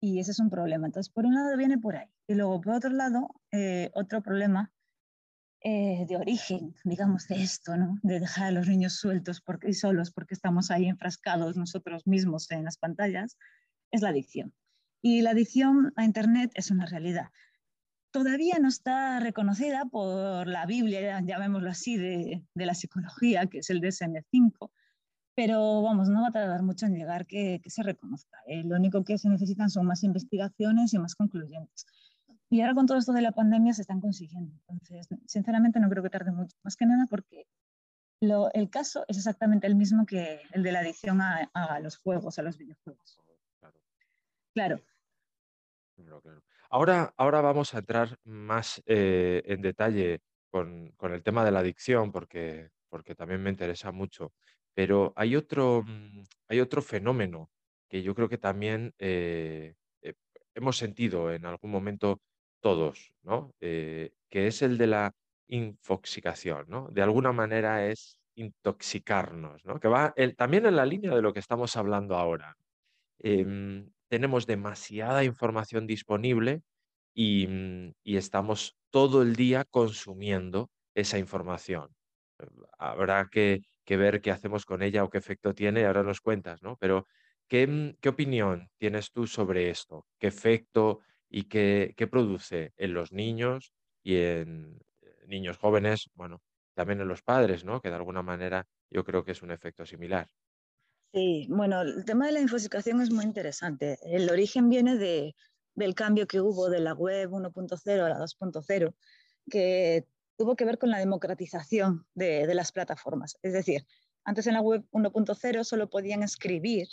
Y ese es un problema. Entonces, por un lado viene por ahí. Y luego, por otro lado, eh, otro problema eh, de origen, digamos, de esto, ¿no? De dejar a los niños sueltos porque, y solos porque estamos ahí enfrascados nosotros mismos en las pantallas, es la adicción. Y la adicción a Internet es una realidad. Todavía no está reconocida por la Biblia, llamémoslo así, de, de la psicología, que es el DSM-5, pero vamos, no va a tardar mucho en llegar que, que se reconozca. Eh, lo único que se necesitan son más investigaciones y más concluyentes. Y ahora con todo esto de la pandemia se están consiguiendo. Entonces, sinceramente no creo que tarde mucho. Más que nada porque lo, el caso es exactamente el mismo que el de la adicción a, a los juegos, a los videojuegos. Claro. claro. Ahora, ahora vamos a entrar más eh, en detalle con, con, el tema de la adicción porque, porque también me interesa mucho. Pero hay otro, mm, hay otro fenómeno que yo creo que también eh, eh, hemos sentido en algún momento todos, ¿no? Que es el de la infoxicación, ¿no? De alguna manera es intoxicarnos, ¿no? Que va también en la línea de lo que estamos hablando ahora. Tenemos demasiada información disponible y, mm, y estamos todo el día consumiendo esa información. Habrá que, ver qué hacemos con ella o qué efecto tiene, ahora nos cuentas, ¿no? Pero, ¿qué, mm, qué opinión tienes tú sobre esto? ¿Qué efecto y qué, produce en los niños y en eh, niños jóvenes, bueno, también en los padres, ¿no? Que de alguna manera yo creo que es un efecto similar. Sí, bueno, el tema de la infoxicación es muy interesante. El origen viene de, del cambio que hubo de la web 1.0 a la 2.0, que tuvo que ver con la democratización de, de las plataformas. Es decir, antes en la web 1.0 solo podían escribir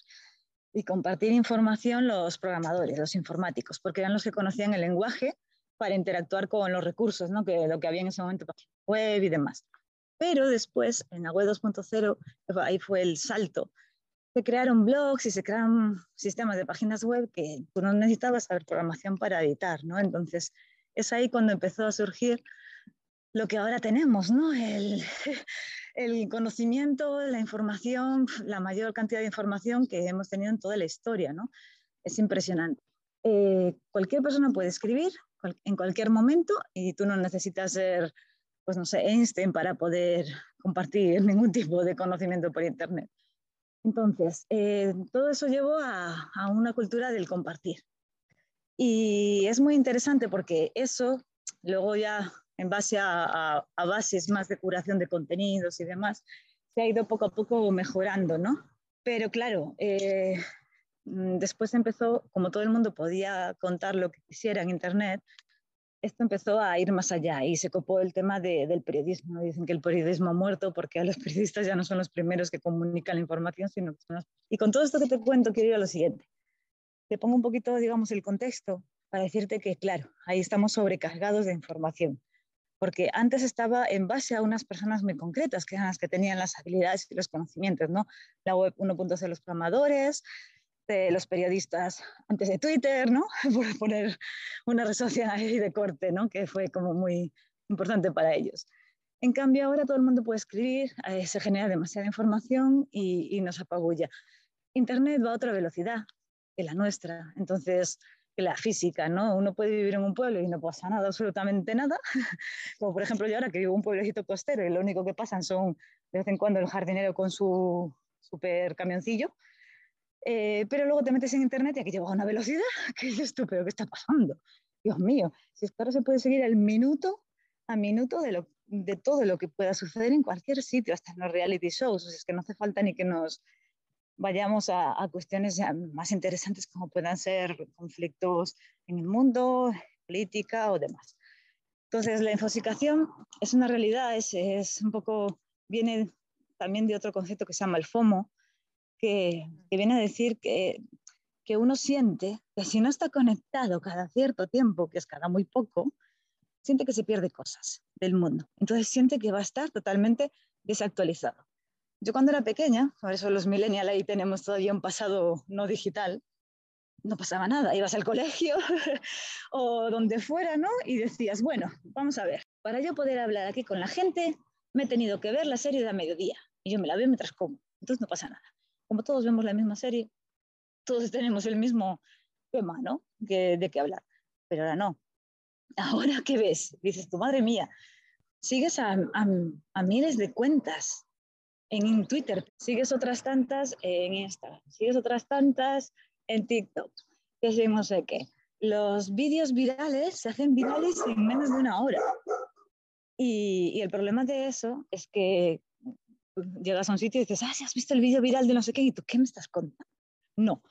y compartir información los programadores, los informáticos, porque eran los que conocían el lenguaje para interactuar con los recursos, ¿no? que lo que había en ese momento, web y demás. Pero después, en la web 2.0, ahí fue el salto. Se crearon blogs y se crearon sistemas de páginas web que tú no necesitabas saber programación para editar, ¿no? Entonces, es ahí cuando empezó a surgir lo que ahora tenemos, ¿no? El, conocimiento, la información, la mayor cantidad de información que hemos tenido en toda la historia, ¿no? Es impresionante. Eh, cualquier persona puede escribir en cualquier momento y tú no necesitas ser, pues no sé, Einstein para poder compartir ningún tipo de conocimiento por Internet. Entonces, eh, todo eso llevó a, una cultura del compartir. Y es muy interesante porque eso luego ya en base a, bases más de curación de contenidos y demás, se ha ido poco a poco mejorando, ¿no? Pero claro, eh, mm, después empezó, como todo el mundo podía contar lo que quisiera en Internet, esto empezó a ir más allá y se copó el tema del periodismo. Dicen que el periodismo ha muerto porque los periodistas ya no son los primeros que comunican la información, sino que son los... Y con todo esto que te cuento, quiero ir a lo siguiente. Te pongo un poquito, digamos, el contexto para decirte que, claro, ahí estamos sobrecargados de información porque antes estaba en base a unas personas muy concretas, que eran las que tenían las habilidades y los conocimientos, ¿no? La web 1.0 los programadores, de los periodistas antes de Twitter, ¿no? Por poner una red social ahí de corte, ¿no? Que fue como muy importante para ellos. En cambio, ahora todo el mundo puede escribir, eh, se genera demasiada información y, y nos apabulla. Internet va a otra velocidad que la nuestra. Entonces, la física, ¿no? Uno puede vivir en un pueblo y no pasa nada, absolutamente nada. Como por ejemplo yo ahora que vivo en un pueblecito costero y lo único que pasan son de vez en cuando el jardinero con su super camioncillo. Eh, pero luego te metes en internet y aquí lleva una velocidad que dices tú, pero ¿qué está pasando? Dios mío, si es que ahora se puede seguir el minuto a minuto de, lo, de todo lo que pueda suceder en cualquier sitio, hasta en los reality shows. Es que no hace falta ni que nos vayamos a, cuestiones más interesantes como puedan ser conflictos en el mundo, política o demás. Entonces, la infosicación es una realidad, es, es, un poco, viene también de otro concepto que se llama el FOMO, que, que viene a decir que, que uno siente que si no está conectado cada cierto tiempo, que es cada muy poco, siente que se pierde cosas del mundo. Entonces siente que va a estar totalmente desactualizado. Yo cuando era pequeña, por eso los millennials ahí tenemos todavía un pasado no digital, no pasaba nada, ibas al colegio o donde fuera, ¿no? Y decías, bueno, vamos a ver, para yo poder hablar aquí con la gente, me he tenido que ver la serie de a mediodía y yo me la veo mientras como, entonces no pasa nada. Como todos vemos la misma serie, todos tenemos el mismo tema, ¿no? de qué hablar, pero ahora no. Ahora, ¿qué ves? Dices, tu madre mía, sigues a, miles de cuentas en Twitter, sigues otras tantas en Instagram, sigues otras tantas en TikTok, que sé, no sé qué. Los vídeos virales se hacen virales en menos de una hora. Y, y, el problema de eso es que llegas a un sitio y dices, ah, si has visto el vídeo viral de no sé qué, ¿y tú qué me estás contando? No.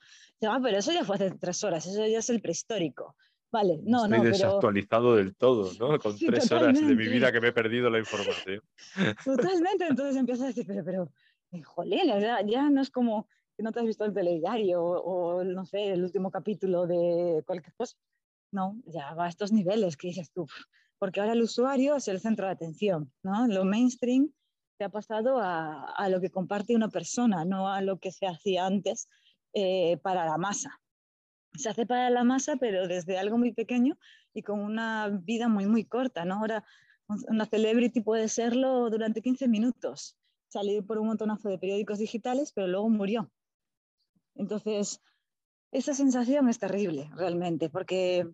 Ah, pero eso ya fue hace tres horas, eso ya es el prehistórico. Vale, no, Estoy no. desactualizado del todo, ¿no? Con tres horas de mi vida que me he perdido la información. Totalmente, entonces empiezas a decir, pero, pero, eh, jolín, ya, ya no es como que no te has visto el telediario o, o, no sé, el último capítulo de cualquier cosa. No, ya va a estos niveles que dices tú, porque ahora el usuario es el centro de atención, ¿no? Lo mainstream se ha pasado a, a lo que comparte una persona, no a lo que se hacía antes eh, para la masa se hace para la masa, pero desde algo muy pequeño y con una vida muy, muy corta, ¿no? Ahora, una celebrity puede serlo durante 15 minutos, salir por un montonazo de periódicos digitales, pero luego murió. Entonces, esa sensación es terrible, realmente, porque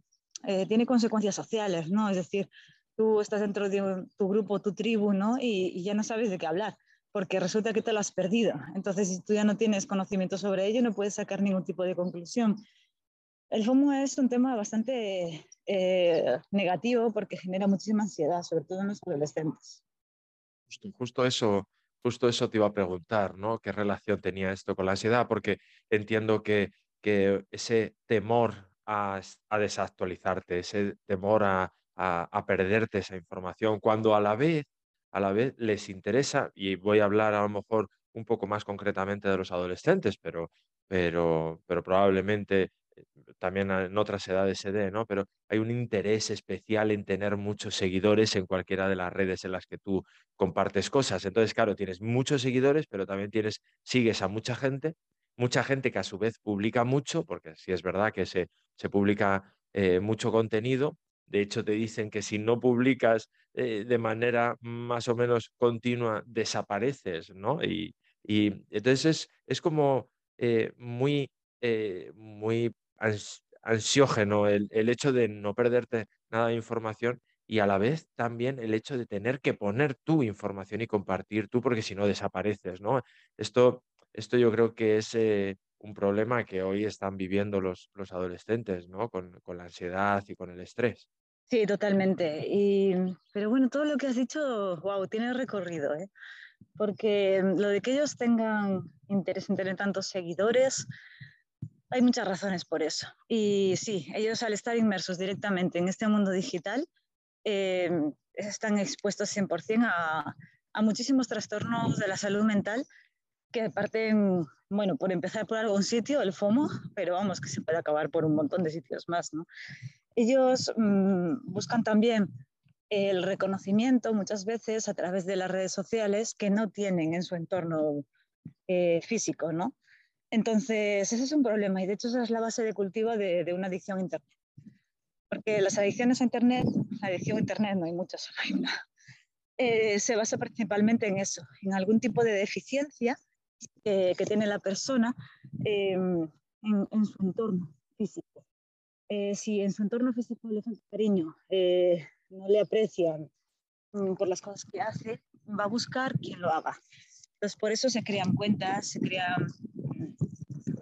eh, tiene consecuencias sociales, ¿no? Es decir, tú estás dentro de tu grupo, tu tribu, ¿no? Y, y ya no sabes de qué hablar porque resulta que te lo has perdido. Entonces, si tú ya no tienes conocimiento sobre ello, no puedes sacar ningún tipo de conclusión. El FOMO es un tema bastante eh, negativo porque genera muchísima ansiedad, sobre todo en los adolescentes. Justo, eso, justo eso te iba a preguntar, ¿no? ¿Qué relación tenía esto con la ansiedad? Porque entiendo que, que ese temor a, a desactualizarte, ese temor a, a, perderte esa información, cuando a la vez, a la vez les interesa, y voy a hablar a lo mejor un poco más concretamente de los adolescentes, pero, pero, pero probablemente también en otras edades se dé, ¿no? Pero hay un interés especial en tener muchos seguidores en cualquiera de las redes en las que tú compartes cosas. Entonces, claro, tienes muchos seguidores, pero también tienes, sigues a mucha gente, mucha gente que a su vez publica mucho, porque sí es verdad que se, se publica eh, mucho contenido. De hecho, te dicen que si no publicas eh, de manera más o menos continua, desapareces, ¿no? Y, y entonces es, es como eh, muy, muy ansiógeno el, el, hecho de no perderte nada de información y a la vez también el hecho de tener que poner tu información y compartir tú, porque si no desapareces, ¿no? Esto, esto yo creo que es eh, un problema que hoy están viviendo los, los adolescentes, ¿no? Con, con, la ansiedad y con el estrés. Sí, totalmente. Y, pero bueno, todo lo que has dicho, wow, tiene recorrido, ¿eh? Porque lo de que ellos tengan interés en tener tantos seguidores, hay muchas razones por eso. Y sí, ellos al estar inmersos directamente en este mundo digital, eh, están expuestos 100% a, a, muchísimos trastornos de la salud mental que parten, bueno, por empezar por algún sitio, el FOMO, pero vamos, que se puede acabar por un montón de sitios más, ¿no? Ellos mmm, buscan también el reconocimiento muchas veces a través de las redes sociales que no tienen en su entorno eh, físico, ¿no? Entonces, ese es un problema y de hecho esa es la base de cultivo de, de una adicción a Internet. Porque las adicciones a Internet, la adicción a Internet no hay muchas, hay una, eh, se basa principalmente en eso, en algún tipo de deficiencia eh, que tiene la persona eh, en, su entorno físico. Eh, si en su entorno físico le falta cariño, eh, no le aprecian mm, por las cosas que hace, va a buscar quien lo haga. Entonces, por eso se crean cuentas, se crean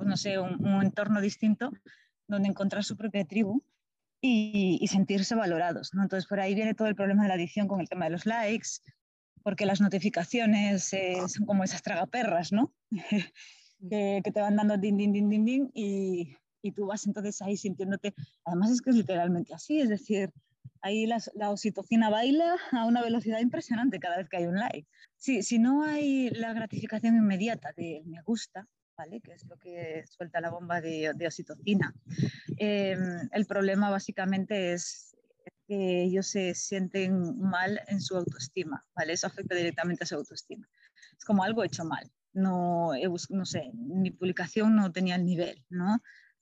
no sé, un, entorno distinto donde encontrar su propia tribu y, y sentirse valorados. ¿no? Entonces, por ahí viene todo el problema de la adicción con el tema de los likes, porque las notificaciones eh, son como esas tragaperras, ¿no? que, que, te van dando din, din, din, din, din y, y, tú vas entonces ahí sintiéndote. Además, es que es literalmente así, es decir, ahí la, la, oxitocina baila a una velocidad impresionante cada vez que hay un like. Sí, si no hay la gratificación inmediata de me gusta, ¿vale? que es lo que suelta la bomba de, de oxitocina. Eh, el problema básicamente es ellos se sienten mal en su autoestima, ¿vale? Eso afecta directamente a su autoestima. Es como algo hecho mal. No, no sé, mi publicación no tenía el nivel, ¿no?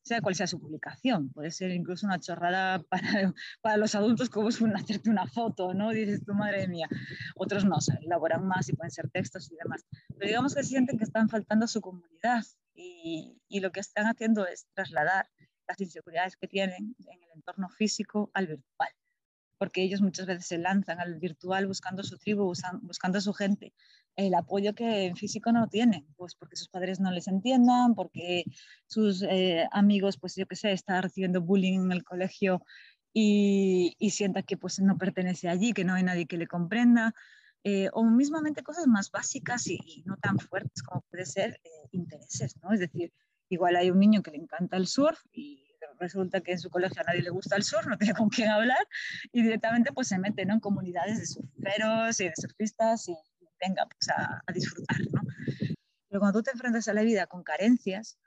sea cual sea su publicación. Puede ser incluso una chorrada para, para los adultos como es hacerte una foto, ¿no? Dices tu madre mía. Otros no, se elaboran más y pueden ser textos y demás. Pero digamos que sienten que están faltando a su comunidad y, y lo que están haciendo es trasladar las inseguridades que tienen en el entorno físico al virtual porque ellos muchas veces se lanzan al virtual buscando su tribu, buscando su gente, el apoyo que en físico no tienen, pues porque sus padres no les entiendan, porque sus eh, amigos, pues yo qué sé, están recibiendo bullying en el colegio y, y sienta que pues no pertenece allí, que no hay nadie que le comprenda, eh, o mismamente cosas más básicas y, no tan fuertes como puede ser eh, intereses, ¿no? Es decir, igual hay un niño que le encanta el surf y resulta que en su colegio a nadie le gusta el surf, no tiene con quién hablar y directamente pues se mete en comunidades de surferos y de surfistas y venga pues a, disfrutar. ¿no? Pero cuando tú te enfrentas a la vida con carencias,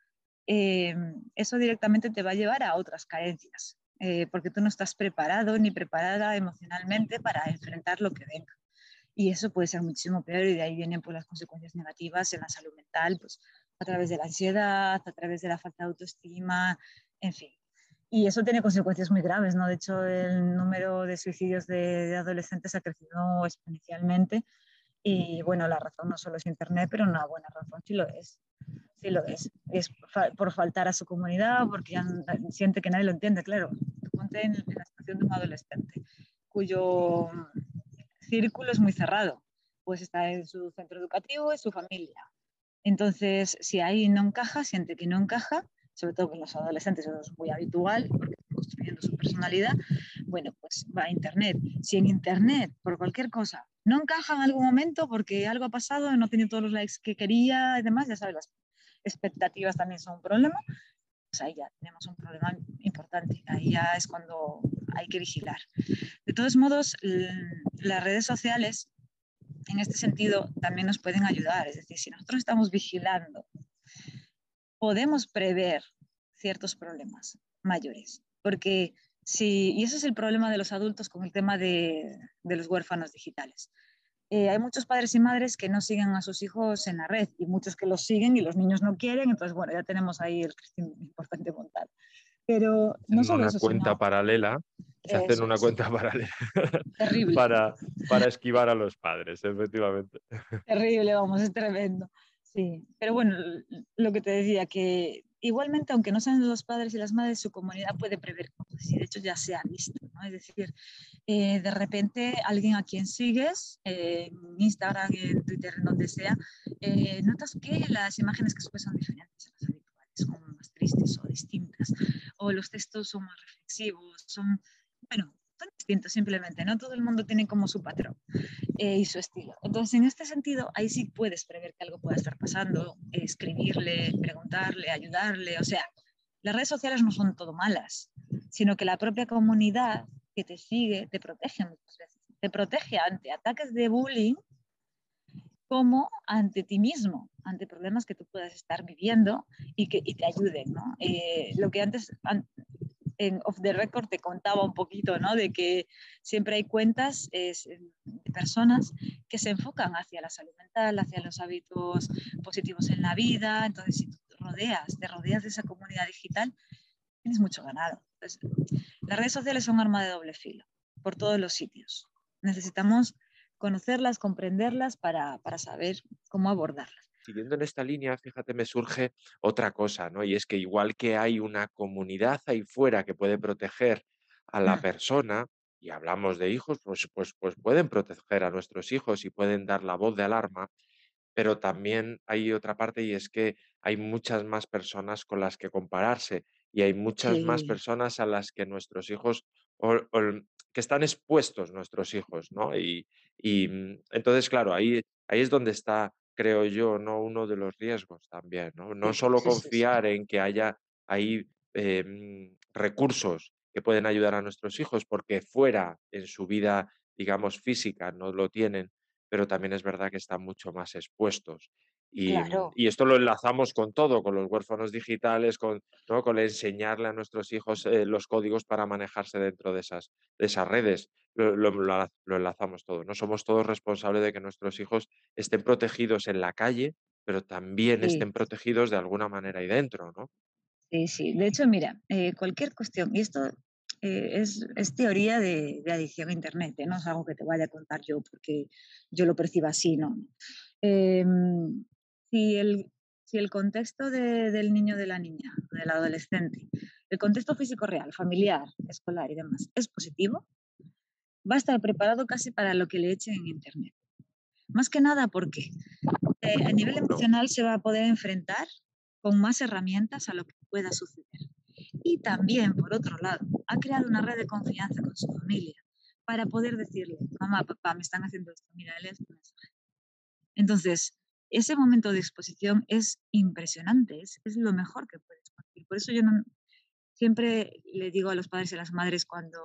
eh, eso directamente te va a llevar a otras carencias, eh, porque tú no estás preparado ni preparada emocionalmente para enfrentar lo que venga. Y eso puede ser muchísimo peor y de ahí vienen pues, las consecuencias negativas en la salud mental, pues a través de la ansiedad, a través de la falta de autoestima, en fin. Y eso tiene consecuencias muy graves, ¿no? De hecho, el número de suicidios de, adolescentes ha crecido exponencialmente. Y bueno, la razón no solo es Internet, pero una buena razón sí lo es. Sí lo es. Es por faltar a su comunidad, porque ya siente que nadie lo entiende, claro. Ponte en, la situación de un adolescente cuyo círculo es muy cerrado. Pues está en su centro educativo, en su familia. Entonces, si ahí no encaja, siente que no encaja, sobre todo con los adolescentes, eso es muy habitual, porque están construyendo su personalidad, bueno, pues va a Internet. Si en Internet, por cualquier cosa, no encaja en algún momento porque algo ha pasado, no tiene todos los likes que quería y demás, ya sabes, las expectativas también son un problema, pues ahí ya tenemos un problema importante, ahí ya es cuando hay que vigilar. De todos modos, las redes sociales en este sentido también nos pueden ayudar, es decir, si nosotros estamos vigilando podemos prever ciertos problemas mayores. Porque si, y ese es el problema de los adultos con el tema de, de los huérfanos digitales. Eh, hay muchos padres y madres que no siguen a sus hijos en la red y muchos que los siguen y los niños no quieren, entonces bueno, ya tenemos ahí el importante montar. Pero no solo una cuenta paralela, se hacen una cuenta paralela para, para esquivar a los padres, efectivamente. Terrible, vamos, es tremendo. Sí, pero bueno, lo que te decía, que igualmente, aunque no sean los padres y las madres, su comunidad puede prever cosas y de hecho ya se ha visto, ¿no? Es decir, eh, de repente alguien a quien sigues, eh, en Instagram, en Twitter, en donde sea, eh, notas que las imágenes que subes son diferentes a las habituales, son más tristes o distintas, o los textos son más reflexivos, son, bueno, son distintos simplemente, no todo el mundo tiene como su patrón eh, y su estilo. Entonces, en este sentido, ahí sí puedes prever que algo pueda estar pasando, escribirle, preguntarle, ayudarle, o sea, las redes sociales no son todo malas, sino que la propia comunidad que te sigue te protege muchas veces, te protege ante ataques de bullying como ante ti mismo, ante problemas que tú puedas estar viviendo y que te ayuden. ¿no? Eh, lo que antes, en Off the Record te contaba un poquito, ¿no? De que siempre hay cuentas de personas que se enfocan hacia la salud mental, hacia los hábitos positivos en la vida. Entonces, si tú te rodeas, te rodeas de esa comunidad digital, tienes mucho ganado. las redes sociales son arma de doble filo por todos los sitios. Necesitamos conocerlas, comprenderlas para, para saber cómo abordarlas siguiendo en esta línea, fíjate, me surge otra cosa, ¿no? Y es que igual que hay una comunidad ahí fuera que puede proteger a la persona, y hablamos de hijos, pues, pues, pues pueden proteger a nuestros hijos y pueden dar la voz de alarma, pero también hay otra parte y es que hay muchas más personas con las que compararse y hay muchas más personas a las que nuestros hijos, que están expuestos nuestros hijos, ¿no? Y, y mm, entonces, claro, ahí, ahí es donde está creo yo, ¿no? Uno de los riesgos también, ¿no? No solo confiar en que haya ahí em, recursos que pueden ayudar a nuestros hijos, porque fuera en su vida, digamos, física no lo tienen, pero también es verdad que están mucho más expuestos. Y, y, esto lo enlazamos con todo, con los huérfanos digitales, con, ¿no? con enseñarle a nuestros hijos eh, los códigos para manejarse dentro de esas, de esas redes. Lo, lo, enlazamos todo. No somos todos responsables de que nuestros hijos estén protegidos en la calle, pero también estén protegidos de alguna manera ahí dentro, ¿no? Sí, sí. De hecho, mira, eh, cualquier cuestión, y esto eh, es, es, teoría de, de, adicción a Internet, no es algo que te vaya a contar yo porque yo lo percibo así, ¿no? Si, el, si el contexto de, del niño, de la niña, del adolescente, el contexto físico real, familiar, escolar y demás, es positivo, va a estar preparado casi para lo que le echen en Internet. Más que nada porque eh, a nivel emocional se va a poder enfrentar con más herramientas a lo que pueda suceder. Y también, por otro lado, ha creado una red de confianza con su familia para poder decirle, mamá, papá, me están haciendo esto, mira, él es mensaje. Entonces, ese momento de exposición es impresionante, es, lo mejor que puedes conseguir. Por eso yo no, siempre le digo a los padres y a las madres cuando,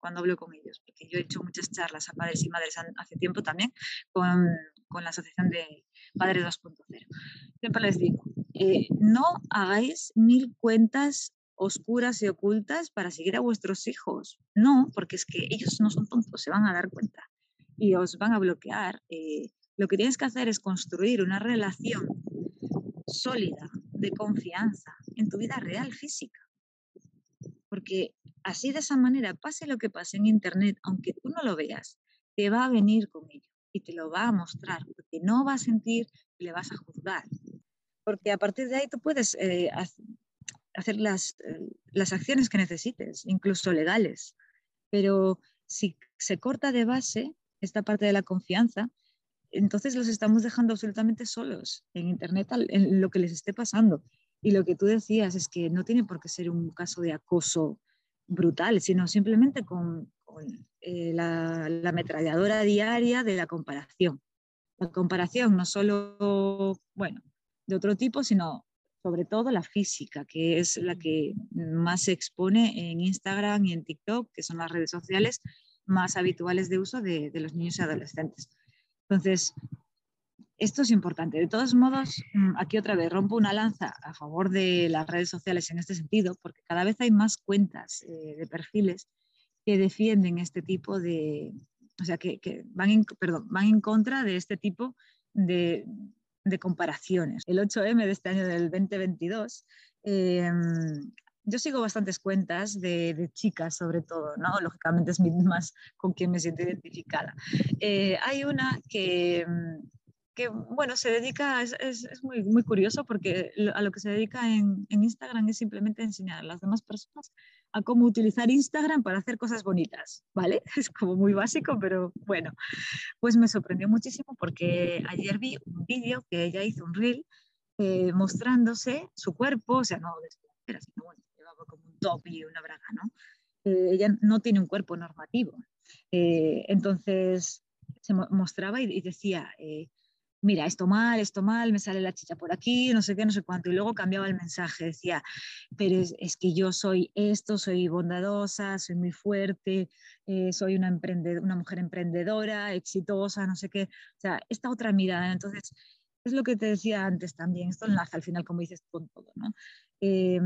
cuando hablo con ellos, porque yo he hecho muchas charlas a padres y madres hace tiempo también con, con la Asociación de Padres 2.0. Siempre les digo, eh, no hagáis mil cuentas oscuras y ocultas para seguir a vuestros hijos. No, porque es que ellos no son tontos, se van a dar cuenta y os van a bloquear. Eh, lo que tienes que hacer es construir una relación sólida, de confianza, en tu vida real, física. Porque así de esa manera, pase lo que pase en Internet, aunque tú no lo veas, te va a venir con ello y te lo va a mostrar, porque no va a sentir que le vas a juzgar. Porque a partir de ahí tú puedes eh, hacer las, eh, las acciones que necesites, incluso legales. Pero si se corta de base esta parte de la confianza, entonces los estamos dejando absolutamente solos en Internet, en lo que les esté pasando. Y lo que tú decías es que no tiene por qué ser un caso de acoso brutal, sino simplemente con, con eh, la, la, ametralladora diaria de la comparación. La comparación no solo, bueno, de otro tipo, sino sobre todo la física, que es la que más se expone en Instagram y en TikTok, que son las redes sociales más habituales de uso de, de los niños y adolescentes. Entonces, esto es importante. De todos modos, mm, aquí otra vez rompo una lanza a favor de las redes sociales en este sentido, porque cada vez hay más cuentas eh, de perfiles que defienden este tipo de, o sea, que, van, en, perdón, van en contra de este tipo de, comparaciones. El 8M de este año del 2022 eh, yo sigo bastantes cuentas de, de, chicas, sobre todo, ¿no? Lógicamente es más con quien me siento identificada. Eh, hay una que, que, bueno, se dedica, es, es, es, muy, muy curioso porque a lo que se dedica en, en Instagram es simplemente enseñar a las demás personas a cómo utilizar Instagram para hacer cosas bonitas, ¿vale? Es como muy básico, pero bueno, pues me sorprendió muchísimo porque ayer vi un vídeo que ella hizo un reel eh, mostrándose su cuerpo, o sea, no de sino bueno, top una braga, ¿no? Eh, ella no tiene un cuerpo normativo. Eh, entonces se mostraba y, decía, eh, mira, esto mal, esto mal, me sale la chicha por aquí, no sé qué, no sé cuánto. Y luego cambiaba el mensaje, decía, pero es, que yo soy esto, soy bondadosa, soy muy fuerte, soy una, una mujer emprendedora, exitosa, no sé qué. O sea, esta otra mirada. Entonces, es lo que te decía antes también, esto enlaza al final, como dices, con todo, ¿no? Eh,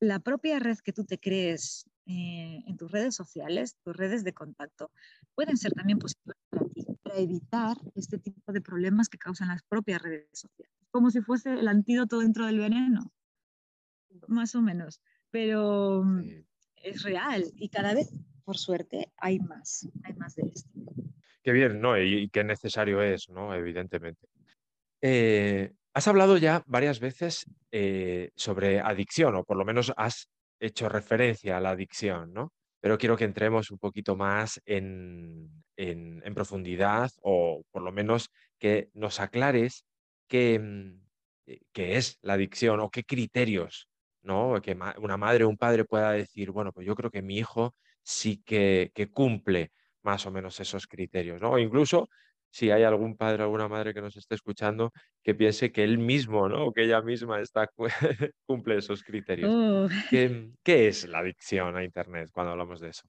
la propia red que tú te crees eh, en tus redes sociales, tus redes de contacto, pueden ser también positivas para ti, para evitar este tipo de problemas que causan las propias redes sociales. Como si fuese el antídoto dentro del veneno, más o menos. Pero mm, sí. es real y cada vez, por suerte, hay más, hay más de esto. Qué bien, ¿no? Y, y qué necesario es, ¿no? Evidentemente. Eh, has hablado ya varias veces eh, sobre adicción, o por lo menos has hecho referencia a la adicción, ¿no? Pero quiero que entremos un poquito más en, en, profundidad o por lo menos que nos aclares qué, mm, eh, qué es la adicción o qué criterios, ¿no? Que una madre o un padre pueda decir, bueno, pues yo creo que mi hijo sí que, que cumple más o menos esos criterios, ¿no? O incluso si hay algún padre o alguna madre que nos esté escuchando que piense que él mismo, ¿no? O que ella misma está, cumple esos criterios. Uh. ¿Qué, ¿Qué, es la adicción a Internet cuando hablamos de eso?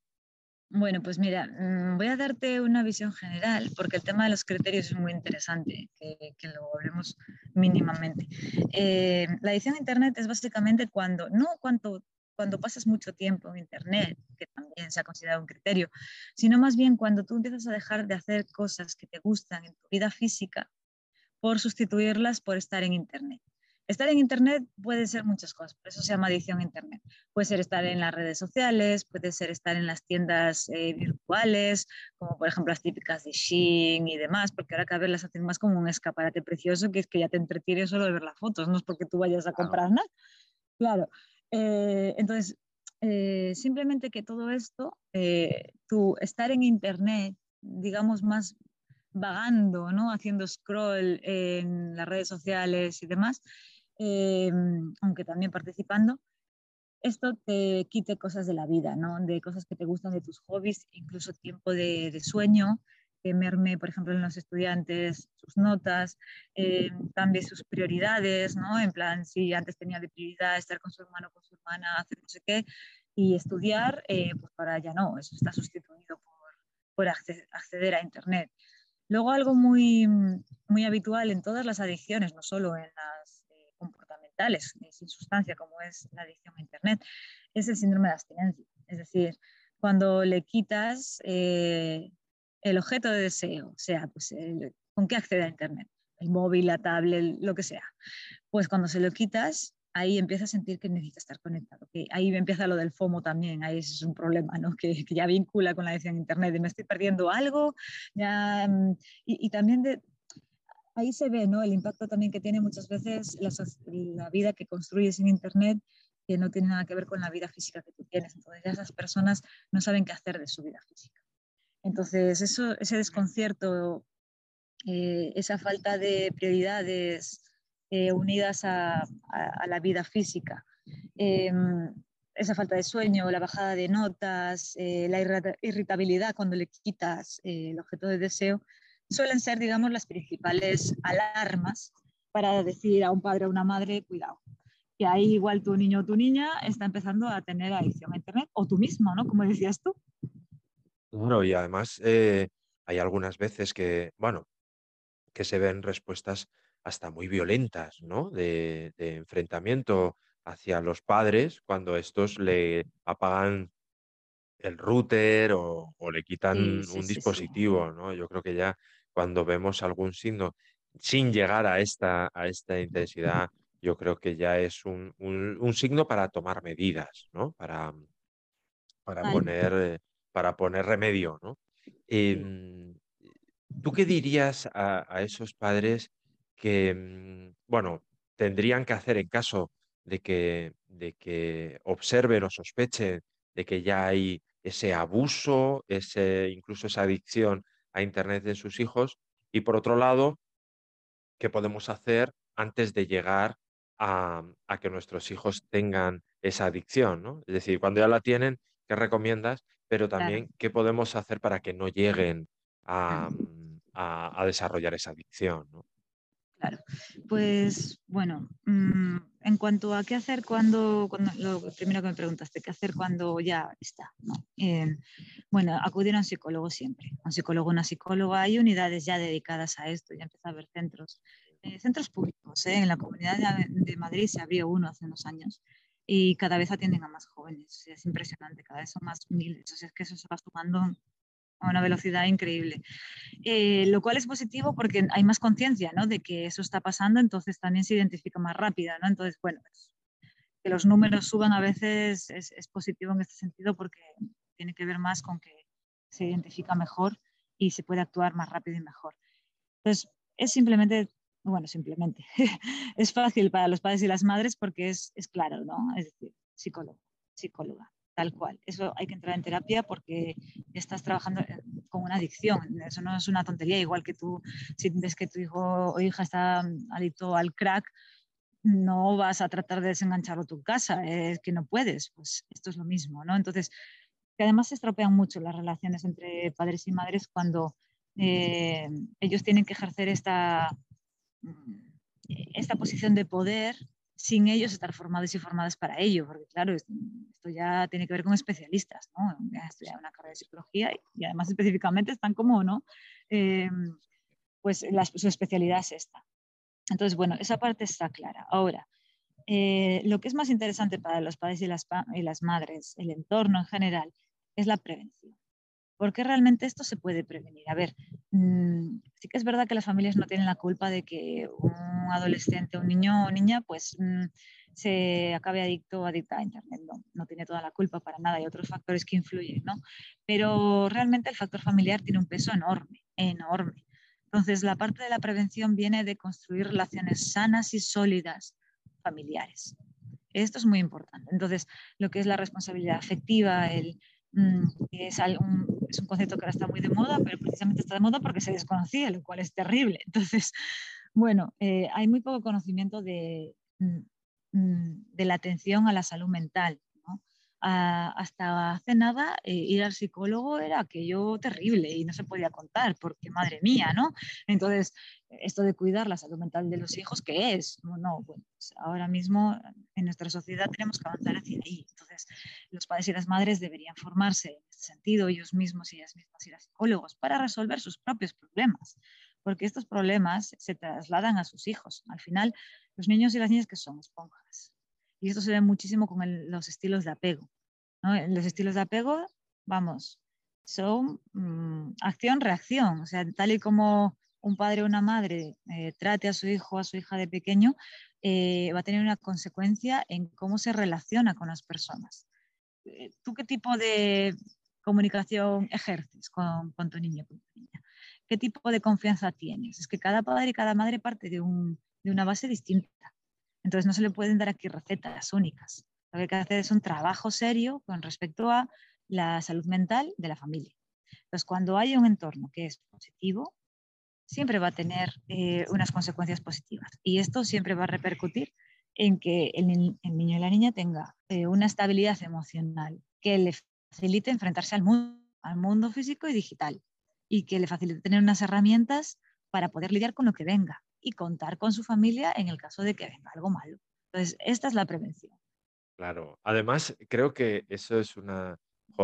Bueno, pues mira, mm, voy a darte una visión general porque el tema de los criterios es muy interesante, que, que lo hablemos mínimamente. Eh, la adicción a Internet es básicamente cuando, no cuánto cuando pasas mucho tiempo en Internet, que también se ha considerado un criterio, sino más bien cuando tú empiezas a dejar de hacer cosas que te gustan en tu vida física por sustituirlas por estar en Internet. Estar en Internet puede ser muchas cosas, por eso se llama adicción a Internet. Puede ser estar en las redes sociales, puede ser estar en las tiendas eh, virtuales, como por ejemplo las típicas de Shein y demás, porque ahora cada vez las hacen más como un escaparate precioso, que es que ya te entretiene solo de ver las fotos, no es porque tú vayas a comprar nada. Claro. Eh, entonces, eh, simplemente que todo esto, tú estar en Internet, digamos, más vagando, ¿no? haciendo scroll en las redes sociales y demás, Em, aunque también participando, esto te quite cosas de la vida, ¿no? de cosas que te gustan de tus hobbies, incluso tiempo de, sueño, que merme, por ejemplo, en los estudiantes sus notas, eh, cambie sus prioridades, ¿no? En plan, si antes tenía de prioridad estar con su hermano, con su hermana, hacer no sé qué, y estudiar, eh, pues para ya no, eso está sustituido por, por acceder a Internet. Luego algo muy, muy habitual en todas las adicciones, no solo en las comportamentales sin sustancia, como es la adicción a Internet, es el síndrome de abstinencia. Es decir, cuando le quitas eh, el objeto de deseo, sea, pues con qué accede a Internet, el móvil, la tablet, lo que sea, pues cuando se lo quitas, ahí empieza a sentir que necesita estar conectado. Que ahí empieza lo del FOMO también, ahí es un problema, ¿no? que, ya vincula con la adicción a Internet, de me estoy perdiendo algo, ya, mm, y, también ahí se ve ¿no? el impacto también que tiene muchas veces la, vida que construyes en Internet, que no tiene nada que ver con la vida física que tú tienes. Entonces esas personas no saben qué hacer de su vida física. Entonces eso, ese desconcierto, eh, esa falta de prioridades eh, unidas a, la vida física, em, esa falta de sueño, la bajada de notas, eh, la irritabilidad cuando le quitas el objeto de deseo, suelen ser, digamos, las principales alarmas para decir a un padre o una madre, cuidado, que ahí igual tu niño o tu niña está empezando a tener adicción a Internet, o tú mismo, ¿no? Como decías tú. Claro, y además eh, hay algunas veces que, bueno, que se ven respuestas hasta muy violentas, ¿no? De, enfrentamiento hacia los padres cuando estos le apagan el router o, le quitan un dispositivo, ¿no? Yo creo que ya cuando vemos algún signo sin llegar a esta, a esta intensidad, yo creo que ya es un, signo para tomar medidas, ¿no? Para, para, poner, eh, para poner remedio, ¿no? Em, ¿Tú qué dirías a, esos padres que, mm, bueno, tendrían que hacer en caso de que, de que observen o sospechen de que ya hay ese abuso, ese, incluso esa adicción a Internet de sus hijos y por otro lado, qué podemos hacer antes de llegar a, que nuestros hijos tengan esa adicción, ¿no? Es decir, cuando ya la tienen, ¿qué recomiendas? Pero también, ¿qué podemos hacer para que no lleguen a, a desarrollar esa adicción, ¿no? Claro, pues bueno, mm, en cuanto a qué hacer cuando, cuando, lo primero que me preguntaste, qué hacer cuando ya está, eh, bueno, acudir a un psicólogo siempre, un psicólogo, una psicóloga, hay unidades ya dedicadas a esto, ya empieza a haber centros, eh, centros públicos, ¿eh? en la comunidad de, Madrid se abrió uno hace unos años y cada vez atienden a más jóvenes, es impresionante, cada vez son más miles, o sea, es que eso se va sumando a una velocidad increíble. Eh, lo cual es positivo porque hay más conciencia ¿no? de que eso está pasando, entonces también se identifica más rápido. ¿no? Entonces, bueno, pues, que los números suban a veces es, es, positivo en este sentido porque tiene que ver más con que se identifica mejor y se puede actuar más rápido y mejor. Entonces, es simplemente, bueno, simplemente, es fácil para los padres y las madres porque es, es claro, ¿no? Es decir, psicólogo, psicóloga tal cual. Eso hay que entrar en terapia porque estás trabajando eh, con una adicción. Eso no es una tontería, igual que tú, si ves que tu hijo o hija está mm, adicto al crack, no vas a tratar de desengancharlo tu casa, es que no puedes. Pues esto es lo mismo, ¿no? Entonces, que además se estropean mucho las relaciones entre padres y madres cuando eh, ellos tienen que ejercer esta, esta posición de poder sin ellos estar formados y formadas para ello, porque claro, esto ya tiene que ver con especialistas, ¿no? Ya estudiado una carrera de psicología y, además específicamente están como, ¿no? Em, pues su especialidad es esta. Entonces, bueno, esa parte está clara. Ahora, eh, lo que es más interesante para los padres y las, y las madres, el entorno en general, es la prevención. Porque realmente esto se puede prevenir. A ver, mm, sí que es verdad que las familias no tienen la culpa de que un adolescente, un niño o niña, pues mm, se acabe adicto o adicta a Internet. No, no tiene toda la culpa para nada, hay otros factores que influyen, ¿no? Pero realmente el factor familiar tiene un peso enorme, enorme. Entonces, la parte de la prevención viene de construir relaciones sanas y sólidas familiares. Esto es muy importante. Entonces, lo que es la responsabilidad afectiva, el, mm, es, un, es, un, concepto que ahora está muy de moda, pero precisamente está de moda porque se desconocía, lo cual es terrible. Entonces, bueno, eh, hay muy poco conocimiento de, mm, mm, de la atención a la salud mental hasta hace nada eh, ir al psicólogo era aquello terrible y no se podía contar porque madre mía, ¿no? Entonces, esto de cuidar la salud mental de los hijos, ¿qué es? No, pues ahora mismo en nuestra sociedad tenemos que avanzar hacia ahí. Entonces, los padres y las madres deberían formarse en este sentido, ellos mismos y ellas mismas ir a psicólogos para resolver sus propios problemas, porque estos problemas se trasladan a sus hijos. Al final, los niños y las niñas que son esponjas y esto se ve muchísimo con los estilos de apego. Los estilos de apego, vamos, son mm, acción-reacción. O sea, tal y como un padre o una madre eh, trate a su hijo o a su hija de pequeño, eh, va a tener una consecuencia en cómo se relaciona con las personas. Eh, ¿Tú qué tipo de comunicación ejerces con, con tu niño, con tu niña? ¿Qué tipo de confianza tienes? Es que cada padre y cada madre parte de, un, de una base distinta. Entonces no se le pueden dar aquí recetas únicas. Lo que hay que hacer es un trabajo serio con respecto a la salud mental de la familia. Entonces, cuando hay un entorno que es positivo, siempre va a tener eh, unas consecuencias positivas. Y esto siempre va a repercutir en que el, niño y la niña tenga eh, una estabilidad emocional que le facilite enfrentarse al mundo, al mundo físico y digital y que le facilite tener unas herramientas para poder lidiar con lo que venga y contar con su familia en el caso de que venga algo malo. Entonces, esta es la prevención. Claro. Además, creo que eso es una...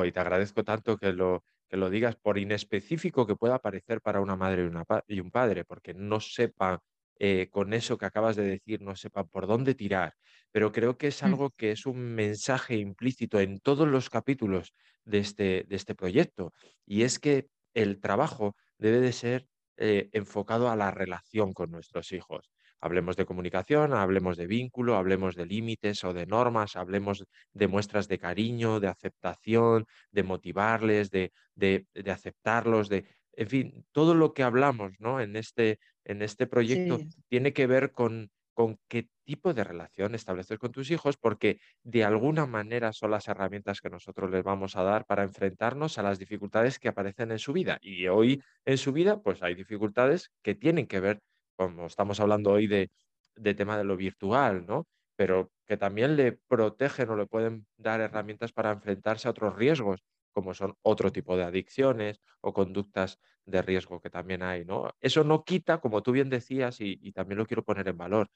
y te agradezco tanto que lo, que lo digas, por inespecífico que pueda parecer para una madre y, una y un padre, porque no sepa eh, con eso que acabas de decir, no sepa por dónde tirar. Pero creo que es mm. algo que es un mensaje implícito en todos los capítulos de este, de este proyecto. Y es que el trabajo debe de ser eh, enfocado a la relación con nuestros hijos. Hablemos de comunicación, hablemos de vínculo, hablemos de límites o de normas, hablemos de muestras de cariño, de aceptación, de motivarles, de, de, aceptarlos, de, en fin, todo lo que hablamos ¿no? en, este, en este proyecto tiene que ver con, con qué tipo de relación establecer con tus hijos, porque de alguna manera son las herramientas que nosotros les vamos a dar para enfrentarnos a las dificultades que aparecen en su vida. Y hoy en su vida, pues hay dificultades que tienen que ver, como estamos hablando hoy de, de tema de lo virtual, ¿no? Pero que también le protegen o le pueden dar herramientas para enfrentarse a otros riesgos, como son otro tipo de adicciones o conductas de riesgo que también hay, ¿no? Eso no quita, como tú bien decías, y, también lo quiero poner en valor,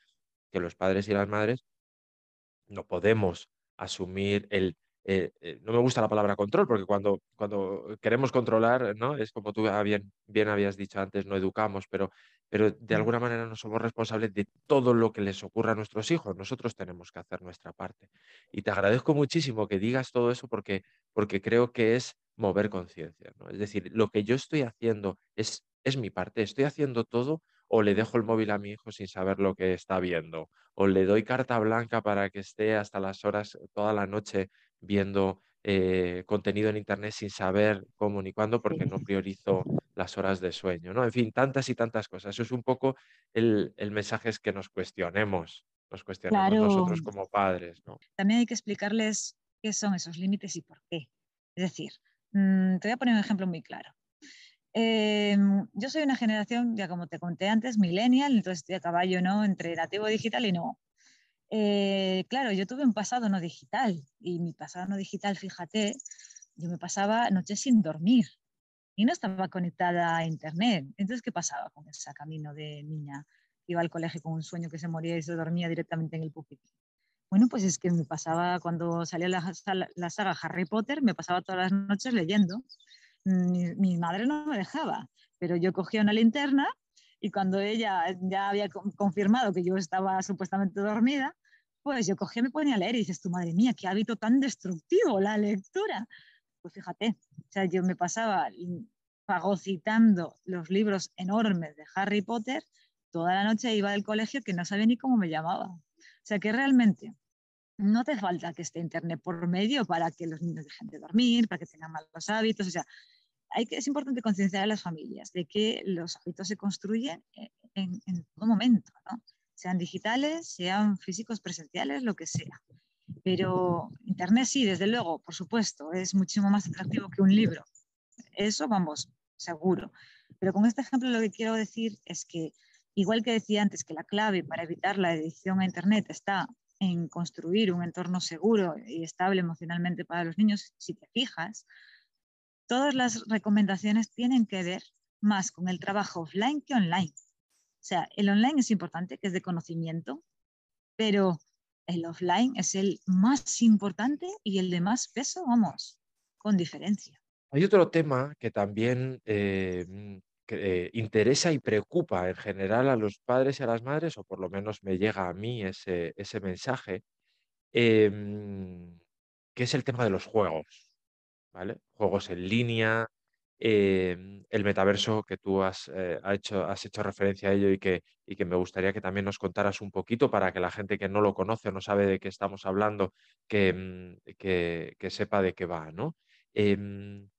que los padres y las madres no podemos asumir el, eh, eh, no me gusta la palabra control, porque cuando, cuando queremos controlar, ¿no? Es como tú bien, bien habías dicho antes, no educamos, pero, pero de alguna manera no somos responsables de todo lo que les ocurra a nuestros hijos. Nosotros tenemos que hacer nuestra parte. Y te agradezco muchísimo que digas todo eso porque, porque creo que es mover conciencia, ¿no? Es decir, lo que yo estoy haciendo es, es mi parte, estoy haciendo todo o le dejo el móvil a mi hijo sin saber lo que está viendo, o le doy carta blanca para que esté hasta las horas, toda la noche viendo eh, contenido en Internet sin saber cómo ni cuándo porque no priorizo las horas de sueño, ¿no? En fin, tantas y tantas cosas. Eso es un poco el, mensaje es que nos cuestionemos, nos cuestionemos nosotros como padres, ¿no? También hay que explicarles qué son esos límites y por qué. Es decir, mm, te voy a poner un ejemplo muy claro. Em, yo soy una generación, ya como te conté antes, millennial, entonces estoy a caballo ¿no? entre nativo digital y no. Eh, claro, yo tuve un pasado no digital y mi pasado no digital, fíjate, yo me pasaba noches sin dormir y no estaba conectada a internet. Entonces, ¿qué pasaba con ese camino de niña? Iba al colegio con un sueño que se moría y se dormía directamente en el pupitre. Bueno, pues es que me pasaba cuando salía la, la saga Harry Potter, me pasaba todas las noches leyendo mi, madre no me dejaba, pero yo cogía una linterna y cuando ella ya había confirmado que yo estaba supuestamente dormida, pues yo cogía me ponía a leer y dices, tu madre mía, qué hábito tan destructivo la lectura. Pues fíjate, O sea, yo me pasaba fagocitando los libros enormes de Harry Potter toda la noche iba del colegio que no sabía ni cómo me llamaba. O sea que realmente no te falta que esté Internet por medio para que los niños dejen de dormir, para que tengan malos hábitos. O sea, hay que, es importante concienciar a las familias de que los hábitos se construyen en, en todo momento, ¿no? Sean digitales, sean físicos, presenciales, lo que sea. Pero Internet sí, desde luego, por supuesto, es muchísimo más atractivo que un libro. Eso, vamos, seguro. Pero con este ejemplo lo que quiero decir es que Igual que decía antes que la clave para evitar la edición a Internet está en construir un entorno seguro y estable emocionalmente para los niños, si te fijas, todas las recomendaciones tienen que ver más con el trabajo offline que online. O sea, el online es importante, que es de conocimiento, pero el offline es el más importante y el de más peso, vamos, con diferencia. Hay otro tema que también eh, que eh, interesa y preocupa en general a los padres y a las madres, o por lo menos me llega a mí ese, ese mensaje, em, que es el tema de los juegos, ¿vale? Juegos en línea, em, el metaverso que tú has, eh, hecho, has hecho referencia a ello y que, y que me gustaría que también nos contaras un poquito para que la gente que no lo conoce o no sabe de qué estamos hablando, que, mm, que, que sepa de qué va, ¿no? Em,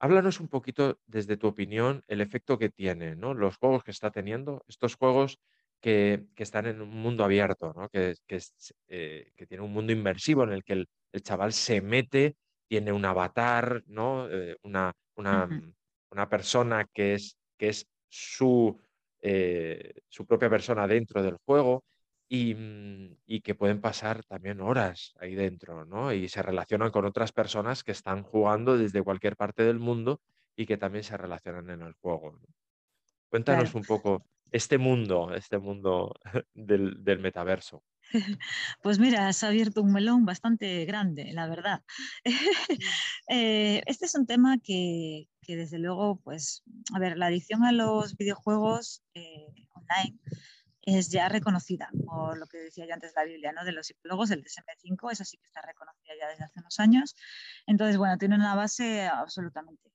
Háblanos un poquito, desde tu opinión, el efecto que tiene, ¿no? Los juegos que está teniendo, estos juegos que, están en un mundo abierto, ¿no? Que, que, eh, que tiene un mundo inmersivo en el que el, chaval se mete, tiene un avatar, ¿no? Eh, una, una, mm, una, persona que es, que es su, eh, su propia persona dentro del juego Mm, y, que pueden pasar también horas ahí dentro, ¿no? Y se relacionan con otras personas que están jugando desde cualquier parte del mundo y que también se relacionan en el juego. Cuéntanos un poco este mundo, este mundo del, del metaverso. Pues mira, has abierto un melón bastante grande, la verdad. Eh, este es un tema que, que, desde luego, pues, a ver, la adicción a los videojuegos eh, online es ya reconocida por lo que decía yo antes la Biblia, ¿no? De los psicólogos, el DSM-5, esa sí que está reconocida ya desde hace unos años. Entonces, bueno, tiene una base absolutamente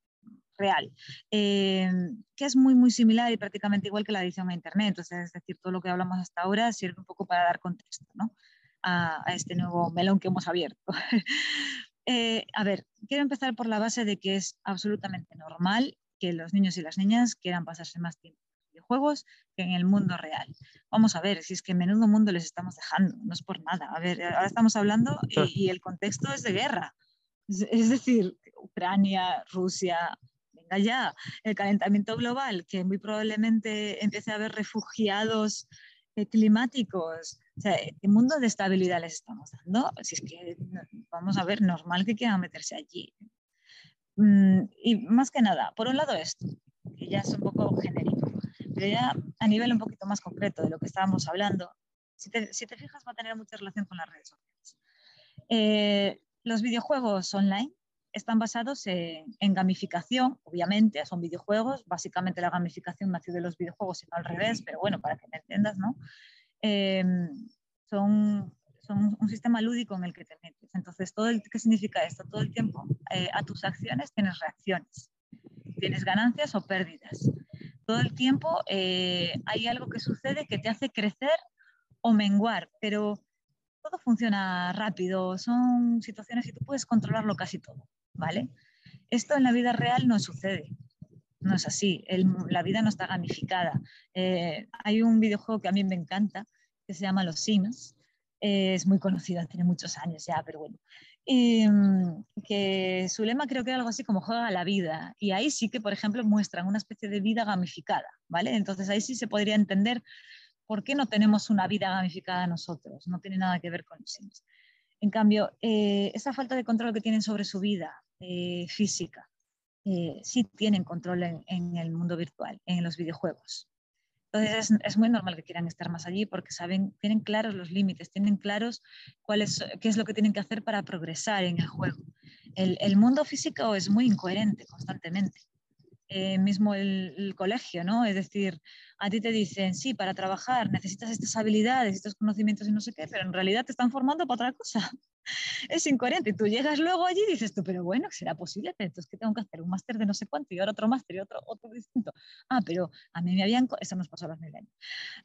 real, eh, que es muy, muy similar y prácticamente igual que la edición a Internet. Entonces, es decir, todo lo que hablamos hasta ahora sirve un poco para dar contexto, ¿no? A, este nuevo melón que hemos abierto. Eh, a ver, quiero empezar por la base de que es absolutamente normal que los niños y las niñas quieran pasarse más tiempo juegos que en el mundo real. Vamos a ver, si es que menudo mundo les estamos dejando, no es por nada. A ver, ahora estamos hablando y, el contexto es de guerra. Es, decir, Ucrania, Rusia, ya, el calentamiento global, que muy probablemente empiece a haber refugiados eh, climáticos. O sea, ¿qué mundo de estabilidad les estamos dando? Si es que, vamos a ver, normal que quieran meterse allí. Mm, y más que nada, por un lado esto, que ya es un poco genérico pero ya a nivel un poquito más concreto de lo que estábamos hablando, si te, fijas va a tener mucha relación con las redes sociales. Eh, los videojuegos online están basados en, gamificación, obviamente, son videojuegos, básicamente la gamificación nació de los videojuegos y no al revés, pero bueno, para que me entiendas, ¿no? Em, son, un sistema lúdico en el que te metes. Entonces, todo ¿qué significa esto? Todo el tiempo eh, a tus acciones tienes reacciones, tienes ganancias o pérdidas todo el tiempo eh, hay algo que sucede que te hace crecer o menguar, pero todo funciona rápido, son situaciones y tú puedes controlarlo casi todo, ¿vale? Esto en la vida real no sucede, no es así, la vida no está gamificada. Eh, hay un videojuego que a mí me encanta, que se llama Los Sims, es muy conocida, tiene muchos años ya, pero bueno. Y, mm, que su lema creo que era algo así como juega la vida. Y ahí sí que, por ejemplo, muestran una especie de vida gamificada, ¿vale? Entonces ahí sí se podría entender por qué no tenemos una vida gamificada nosotros. No tiene nada que ver con Sims. En cambio, eh, esa falta de control que tienen sobre su vida eh, física, eh, sí tienen control en el mundo virtual, en los videojuegos. Entonces es, muy normal que quieran estar más allí porque saben, tienen claros los límites, tienen claros cuál es, qué es lo que tienen que hacer para progresar en el juego. El, mundo físico es muy incoherente constantemente. Eh, mismo el, colegio, ¿no? Es decir, a ti te dicen, sí, para trabajar necesitas estas habilidades, estos conocimientos y no sé qué, pero en realidad te están formando para otra cosa. es incoherente. Y tú llegas luego allí y dices tú, pero bueno, ¿será posible? entonces, ¿qué tengo que hacer? Un máster de no sé cuánto y ahora otro máster y otro, otro distinto. Ah, pero a mí me habían... Eso nos pasó a los millennials.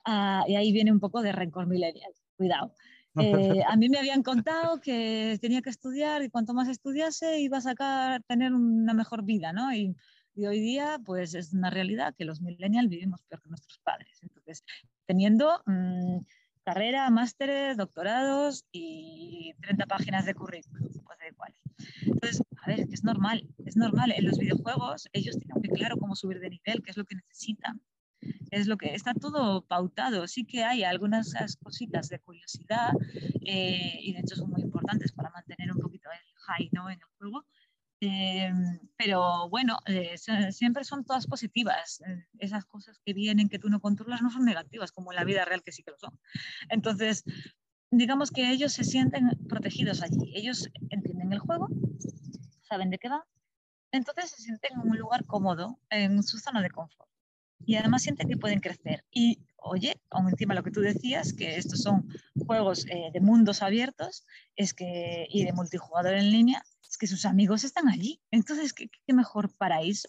Ah, y ahí viene un poco de rencor millennial. Cuidado. Eh, a mí me habían contado que tenía que estudiar y cuanto más estudiase iba a sacar, tener una mejor vida, ¿no? Y, y hoy día, pues es una realidad que los millennials vivimos peor que nuestros padres. Entonces, teniendo mm, carrera, másteres, doctorados y 30 páginas de currículum, pues de igual. Entonces, a ver, es normal, es normal. En los videojuegos ellos tienen muy claro cómo subir de nivel, qué es lo que necesitan. Es lo que está todo pautado. Sí que hay algunas cositas de curiosidad eh, y de hecho son muy importantes para mantener un poquito el high ¿no? en el juego, eh, pero bueno, eh, siempre son todas positivas. Eh, esas cosas que vienen que tú no controlas no son negativas, como en la vida real que sí que lo son. Entonces, digamos que ellos se sienten protegidos allí. Ellos entienden el juego, saben de qué va, entonces se sienten en un lugar cómodo, en su zona de confort. Y además sienten que pueden crecer. Y oye, aún encima lo que tú decías, que estos son juegos de mundos abiertos es que, y de multijugador en línea, es que sus amigos están allí. Entonces, ¿qué, mejor paraíso?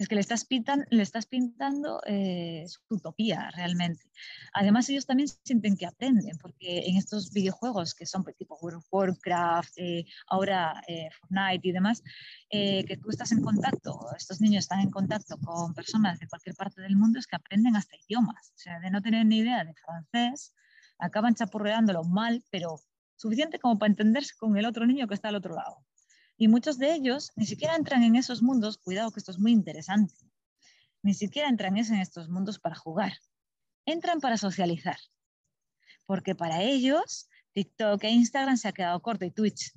Es que le estás, pintan, le estás pintando eh, su utopía realmente. Además, ellos también sienten que aprenden, porque en estos videojuegos que son pues, tipo Warcraft, eh, ahora eh, Fortnite y demás, que tú estás en contacto, estos niños están en contacto con personas de cualquier parte del mundo, es que aprenden hasta idiomas. O sea, de no tener ni idea de francés, acaban chapurreándolo mal, pero suficiente como para entenderse con el otro niño que está al otro lado. Y muchos de ellos ni siquiera entran en esos mundos, cuidado que esto es muy interesante, ni siquiera entran en estos mundos para jugar, entran para socializar. Porque para ellos TikTok e Instagram se ha quedado corto y Twitch,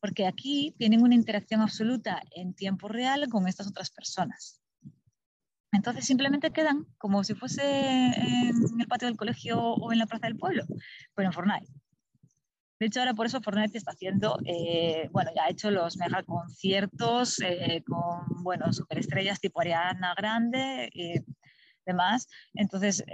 porque aquí tienen una interacción absoluta en tiempo real con estas otras personas. Entonces simplemente quedan como si fuese en el patio del colegio o en la plaza del pueblo, pero en Fortnite. De hecho, ahora por eso Fortnite está haciendo, eh, bueno, ya ha hecho los mega conciertos eh, con, bueno, superestrellas tipo Ariana Grande y demás. Entonces,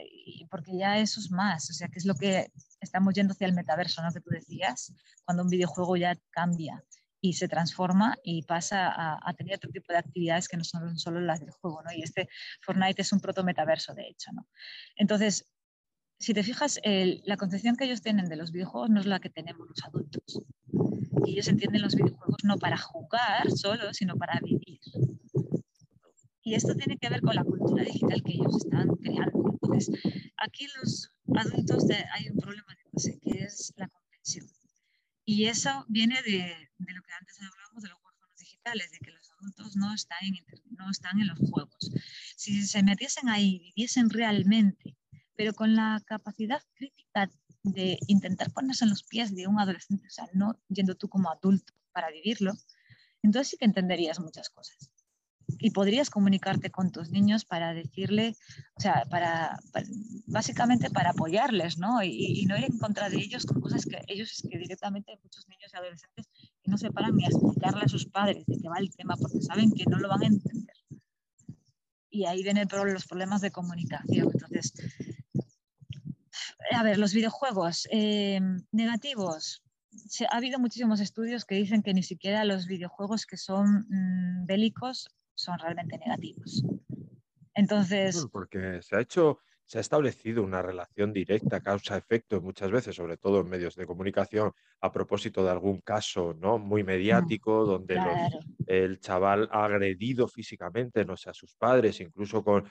porque ya eso es más, o sea, que es lo que estamos yendo hacia el metaverso, ¿no? Que tú decías, cuando un videojuego ya cambia y se transforma y pasa a, tener otro tipo de actividades que no son solo las del juego, ¿no? Y este Fortnite es un proto metaverso, de hecho, ¿no? Entonces, si te fijas, la concepción que ellos tienen de los videojuegos no es la que tenemos los adultos. Y ellos entienden los videojuegos no para jugar solo, sino para vivir. Y esto tiene que ver con la cultura digital que ellos están creando. Entonces, aquí los adultos hay un problema de base, que es la comprensión. Y eso viene de, de lo que antes hablábamos de los juegos digitales, de que los adultos no están en, no están en los juegos. Si se metiesen ahí, viviesen realmente pero con la capacidad crítica de intentar ponerse en los pies de un adolescente, o sea, no yendo tú como adulto para vivirlo, entonces sí que entenderías muchas cosas. Y podrías comunicarte con tus niños para decirle, o sea, para, básicamente para apoyarles, ¿no? Y, no ir en contra de ellos con cosas que ellos es que directamente muchos niños y adolescentes no se paran ni a explicarle a sus padres de qué va el tema porque saben que no lo van a entender. Y ahí vienen los problemas de comunicación. Entonces, a ver, los videojuegos eh, negativos. ha habido muchísimos estudios que dicen que ni siquiera los videojuegos que son mm, bélicos son realmente negativos. Entonces. Porque se ha hecho se ha establecido una relación directa, causa-efecto, muchas veces, sobre todo en medios de comunicación, a propósito de algún caso ¿no? muy mediático, donde el chaval ha agredido físicamente, no sé, a sus padres, incluso con,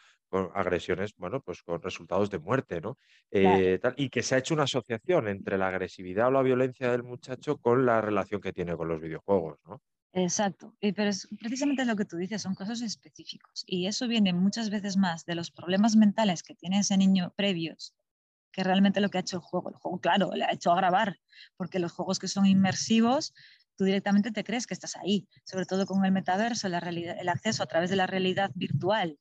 agresiones, bueno, pues con resultados de muerte, ¿no? Eh, y que se ha hecho una asociación entre la agresividad o la violencia del muchacho con la relación que tiene con los videojuegos, ¿no? Exacto, y, pero es, precisamente lo que tú dices, son casos específicos y eso viene muchas veces más de los problemas mentales que tiene ese niño previos que realmente lo que ha hecho el juego. El juego, claro, le ha hecho agravar, porque los juegos que son inmersivos, tú directamente te crees que estás ahí, sobre todo con el metaverso, el acceso a través de la realidad virtual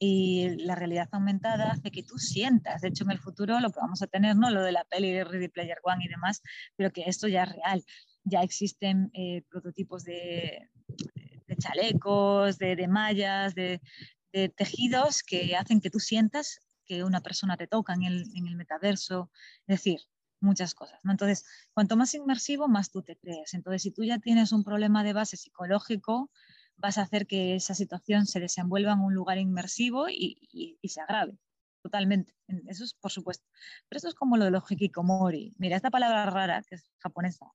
y la realidad aumentada hace que tú sientas. De hecho, en el futuro lo que vamos a tener, no lo de la peli de Ready Player One y demás, pero que esto ya es real ya existen eh, prototipos de, chalecos, de, mallas, de, tejidos que hacen que tú sientas que una persona te toca en el, metaverso. Es decir, muchas cosas. Entonces, cuanto más inmersivo, más tú te crees. Entonces, si tú ya tienes un problema de base psicológico, vas a hacer que esa situación se desenvuelva en un lugar inmersivo y, y se agrave totalmente. Eso es por supuesto. Pero esto es como lo de los hikikomori. Mira, esta palabra rara, que es japonesa,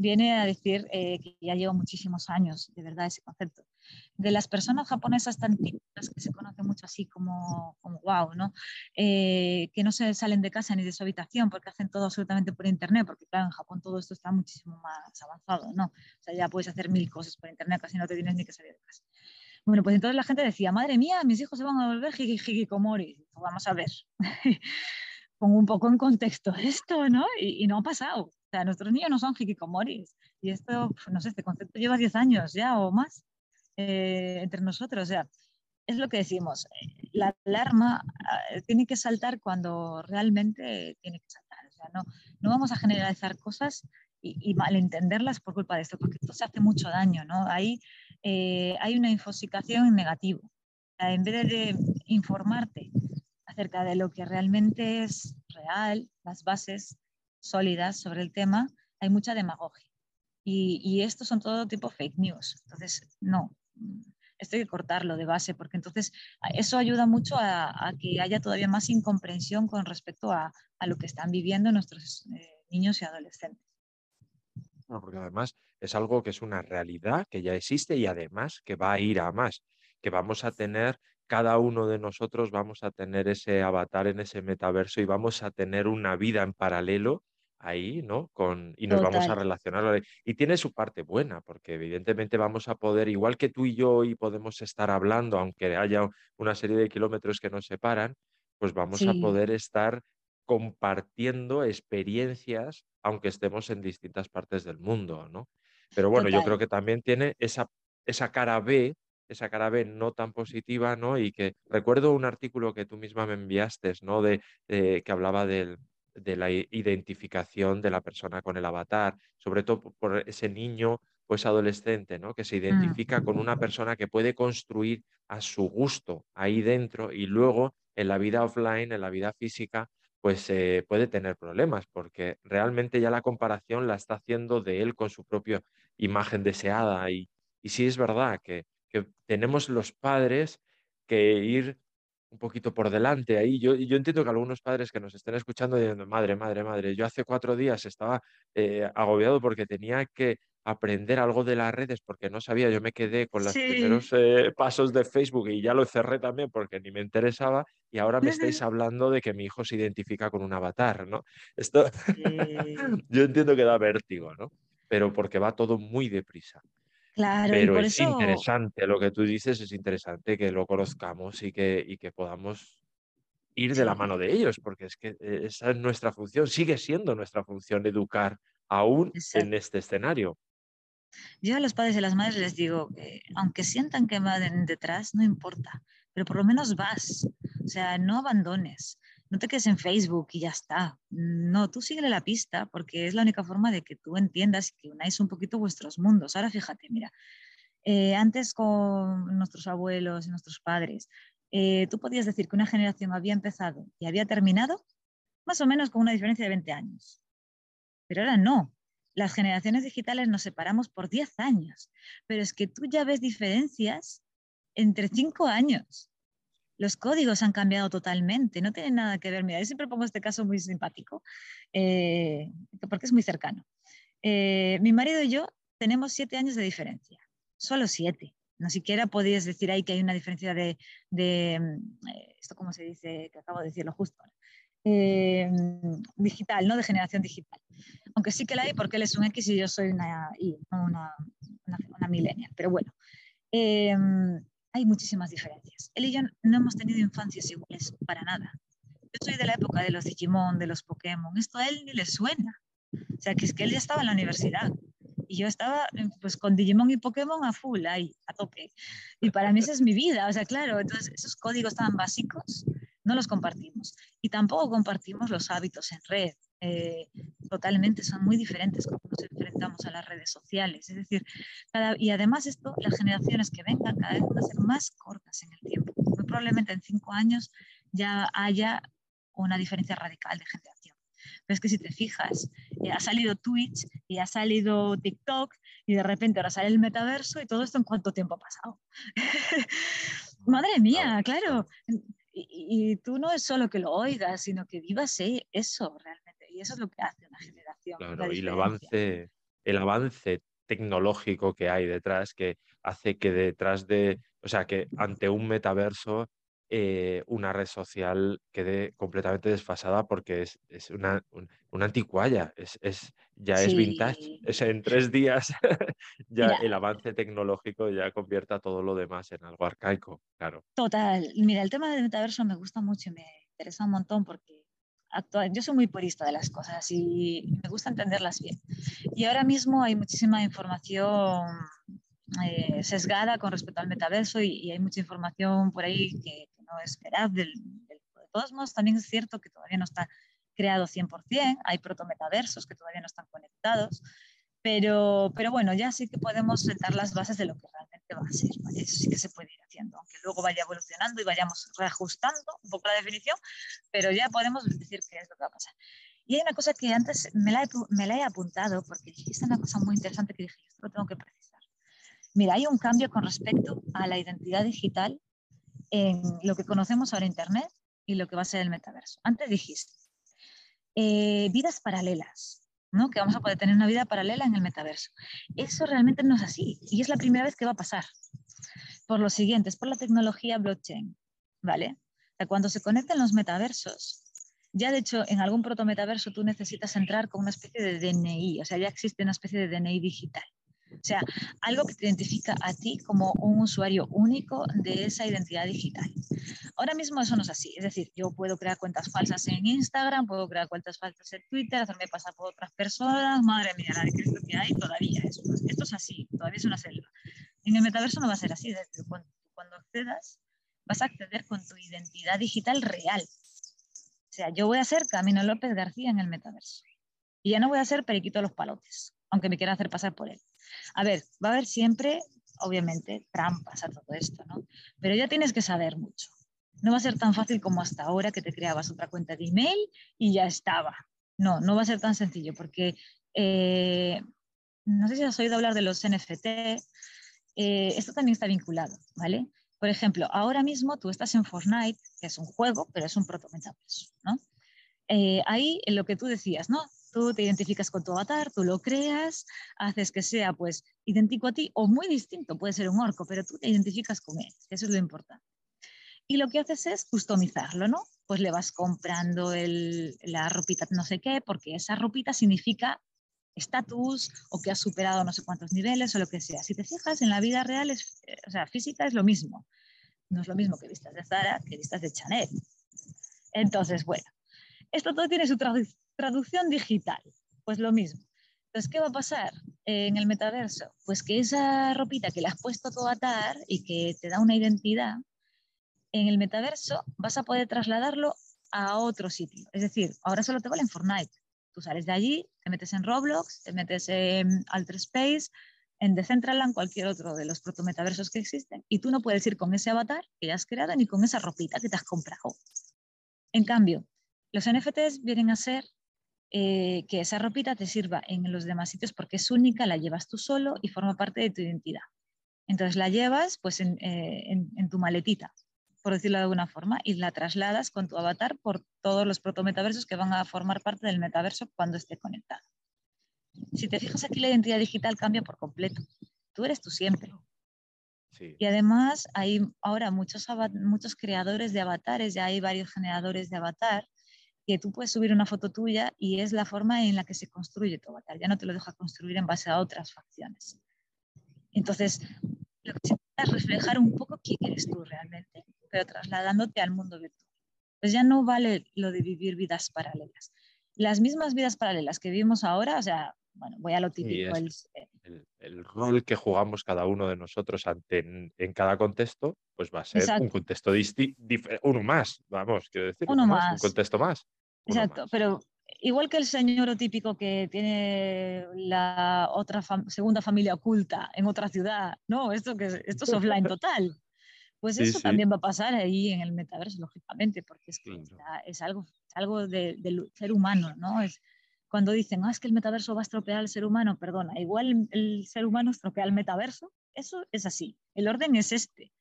viene a decir eh, que ya llevo muchísimos años, de verdad, ese concepto. De las personas japonesas tan típicas que se conocen mucho así como, como wow, ¿no? Eh, que no se salen de casa ni de su habitación porque hacen todo absolutamente por internet, porque claro, en Japón todo esto está muchísimo más avanzado, ¿no? O sea, ya puedes hacer mil cosas por internet, casi no te tienes ni que salir de casa. Bueno, pues entonces la gente decía, madre mía, mis hijos se van a volver hikikomori. Vamos a ver. Pongo un poco en contexto esto, ¿no? Y, y no ha pasado. O sea, nuestros niños no son hikikomoris. Y esto, no sé, este concepto lleva 10 años ya o más eh, entre nosotros. O sea, es lo que decimos. La alarma ah, tiene que saltar cuando realmente tiene que saltar. O sea, no, no vamos a generalizar cosas y, y, malentenderlas por culpa de esto, porque esto se hace mucho daño, ¿no? Ahí eh, hay una infosicación en negativo. En vez de informarte acerca de lo que realmente es real, las bases sólidas sobre el tema, hay mucha demagogia. Y, y estos son todo tipo fake news. Entonces, no, esto hay que cortarlo de base, porque entonces eso ayuda mucho a, que haya todavía más incomprensión con respecto a, lo que están viviendo nuestros eh, niños y adolescentes. No, porque además es algo que es una realidad que ya existe y además que va a ir a más, que vamos a tener, cada uno de nosotros vamos a tener ese avatar en ese metaverso y vamos a tener una vida en paralelo ahí, ¿no? Con, y nos vamos a relacionar. Y tiene su parte buena, porque evidentemente vamos a poder, igual que tú y yo hoy podemos estar hablando, aunque haya una serie de kilómetros que nos separan, pues vamos a poder estar compartiendo experiencias, aunque estemos en distintas partes del mundo, ¿no? Pero bueno, yo creo que también tiene esa, esa cara B, esa cara B no tan positiva, ¿no? Y que recuerdo un artículo que tú misma me enviaste, ¿no? De, que hablaba del, de la identificación de la persona con el avatar, sobre todo por ese niño pues adolescente, ¿no? Que se mm. identifica con una persona que puede construir a su gusto ahí dentro y luego en la vida offline, en la vida física, pues eh, puede tener problemas porque realmente ya la comparación la está haciendo de él con su propia imagen deseada y, y sí es verdad que, que tenemos los padres que ir un poquito por delante ahí. Yo, yo entiendo que algunos padres que nos estén escuchando diciendo, madre, madre, madre, yo hace cuatro días estaba eh, agobiado porque tenía que aprender algo de las redes porque no sabía, yo me quedé con los primeros eh, pasos de Facebook y ya lo cerré también porque ni me interesaba y ahora me estáis hablando de que mi hijo se identifica con un avatar, ¿no? Esto yo entiendo que da vértigo, ¿no? Pero porque va todo muy deprisa. Claro, Pero por es eso... interesante, lo que tú dices es interesante que lo conozcamos y que, y que podamos ir de la mano de ellos, porque es que eh, esa es nuestra función, sigue siendo nuestra función educar aún en este escenario. Yo a los padres y las madres les digo, que aunque sientan que van detrás, no importa, pero por lo menos vas, o sea, no abandones, no te quedes en Facebook y ya está. No, tú síguele la pista porque es la única forma de que tú entiendas y que unáis un poquito vuestros mundos. Ahora fíjate, mira, eh, antes con nuestros abuelos y nuestros padres, eh, tú podías decir que una generación había empezado y había terminado más o menos con una diferencia de 20 años. Pero ahora no. Las generaciones digitales nos separamos por 10 años, pero es que tú ya ves diferencias entre 5 años los códigos han cambiado totalmente, no tienen nada que ver. Mira, yo siempre pongo este caso muy simpático, eh, porque es muy cercano. Eh, mi marido y yo tenemos siete años de diferencia, solo siete. No siquiera podías decir ahí que hay una diferencia de, mm, eh, esto cómo se dice, que acabo de decirlo justo digital, ¿no? De generación digital. Aunque sí que la hay porque él es un X y yo soy una Y, una, una, millennial. Pero bueno, hay muchísimas diferencias. Él y yo no hemos tenido infancias iguales para nada. Yo soy de la época de los Digimon, de los Pokémon. Esto a él ni le suena. O sea, que es que él ya estaba en la universidad. Y yo estaba pues con Digimon y Pokémon a full, ahí, a tope. Y para mí esa es mi vida. O sea, claro, entonces esos códigos tan básicos no los compartimos. Y tampoco compartimos los hábitos en red. Eh, totalmente, son muy diferentes cuando nos enfrentamos a las redes sociales. Es decir, y además esto, las generaciones que vengan cada vez van a ser más cortas en el tiempo. Muy probablemente en cinco años ya haya una diferencia radical de generación. Pero es que si te fijas, eh, ha salido Twitch y ha salido TikTok y de repente ahora sale el metaverso y todo esto en cuánto tiempo ha pasado. Madre mía, claro. Y, tú no es solo que lo oigas, sino que vivas e, eso realmente. Y eso es lo que hace una generación. Claro, y el avance, el avance tecnológico que hay detrás que hace que detrás de, o sea, que ante un metaverso eh, una red social quede completamente desfasada porque es, es una, una anticualla, es, es ya es vintage. Es en tres días ya el avance tecnológico ya convierta todo lo demás en algo arcaico, claro. Total. Mira, el tema del metaverso me gusta mucho y me interesa un montón porque yo soy muy purista de las cosas y me gusta entenderlas bien. Y ahora mismo hay muchísima información eh, sesgada con respecto al metaverso y, hay mucha información por ahí que, no es veraz. Del, de todos modos, también es cierto que todavía no está creado 100%, hay protometaversos que todavía no están conectados, pero, pero bueno, ya sí que podemos sentar las bases de lo que realmente va a ser. Eso sí que se puede ir haciendo, aunque luego vaya evolucionando y vayamos reajustando un poco la definición, pero ya podemos decir qué es lo que va a pasar. Y hay una cosa que antes me la he, me la he apuntado porque dijiste una cosa muy interesante que dije, esto lo tengo que precisar. Mira, hay un cambio con respecto a la identidad digital en lo que conocemos ahora Internet y lo que va a ser el metaverso. Antes dijiste, eh, vidas paralelas, ¿no? que vamos a poder tener una vida paralela en el metaverso. Eso realmente no es así y es la primera vez que va a pasar. Por lo siguiente, es por la tecnología blockchain. ¿vale? cuando se conectan los metaversos, ya de hecho en algún protometaverso tú necesitas entrar con una especie de DNI, o sea, ya existe una especie de DNI digital. O sea, algo que te identifica a ti como un usuario único de esa identidad digital. Ahora mismo eso no es así. Es decir, yo puedo crear cuentas falsas en Instagram, puedo crear cuentas falsas en Twitter, hacerme pasar por otras personas. Madre mía, la de que hay todavía. Esto, es así, todavía es una selva. En el metaverso no va a ser así. Cuando, cuando accedas, vas a acceder con tu identidad digital real. O sea, yo voy a ser Camino López García en el metaverso. Y ya no voy a ser Periquito los Palotes, aunque me quiera hacer pasar por él. A ver, va a haber siempre, obviamente, trampas a todo esto, ¿no? Pero ya tienes que saber mucho. No va a ser tan fácil como hasta ahora que te creabas otra cuenta de email y ya estaba. No, no va a ser tan sencillo porque eh, no sé si has oído hablar de los NFT. Eh, esto también está vinculado, ¿vale? Por ejemplo, ahora mismo tú estás en Fortnite, que es un juego, pero es un proto ¿no? Eh, ahí, en lo que tú decías, ¿no? Tú te identificas con tu avatar, tú lo creas, haces que sea pues idéntico a ti o muy distinto, puede ser un orco, pero tú te identificas con él, eso es lo importante. Y lo que haces es customizarlo, ¿no? Pues le vas comprando la ropita no sé qué, porque esa ropita significa estatus o que has superado no sé cuántos niveles o lo que sea. Si te fijas, en la vida real, es, eh, o sea, física es lo mismo. No es lo mismo que vistas de Zara que vistas de Chanel. Entonces, bueno, esto todo tiene su traducción digital, pues lo mismo. Entonces, ¿qué va a pasar en el metaverso? Pues que esa ropita que le has puesto a tu avatar y que te da una identidad, en el metaverso vas a poder trasladarlo a otro sitio. Es decir, ahora solo te vale en Fortnite. Tú sales de allí, te metes en Roblox, te metes en Alter Space, en Decentraland, cualquier otro de los protometaversos que existen, y tú no puedes ir con ese avatar que has creado ni con esa ropita que te has comprado. En cambio, los NFTs vienen a ser eh, que esa ropita te sirva en los demás sitios porque es única, la llevas tú solo y forma parte de tu identidad. Entonces la llevas pues en, eh, tu maletita, por decirlo de alguna forma, y la trasladas con tu avatar por todos los protometaversos que van a formar parte del metaverso cuando esté conectado. Si te fijas aquí, la identidad digital cambia por completo. Tú eres tú siempre. Y además hay ahora muchos, muchos creadores de avatares, ya hay varios generadores de avatar que tú puedes subir una foto tuya y es la forma en la que se construye tu avatar. Ya no te lo deja construir en base a otras facciones. Entonces, lo que se es reflejar un poco quién eres tú realmente, pero trasladándote al mundo virtual. Pues ya no vale lo de vivir vidas paralelas. Las mismas vidas paralelas que vivimos ahora, o sea, bueno, voy a lo típico. Eh, el, rol que jugamos cada uno de nosotros ante, en, cada contexto, pues va a ser un contexto distinto, uno más, vamos, quiero decir, uno, más, un contexto más. Exacto, pero igual que el señor típico que tiene la otra segunda familia oculta en otra ciudad, no, esto, que, esto es offline total. Pues eso también va a pasar ahí en el metaverso, lógicamente, porque es, que es algo es algo del ser humano, ¿no? Es cuando dicen, ah, es que el metaverso va a estropear al ser humano, perdona, igual el, ser humano estropea al metaverso, eso es así, el orden es este.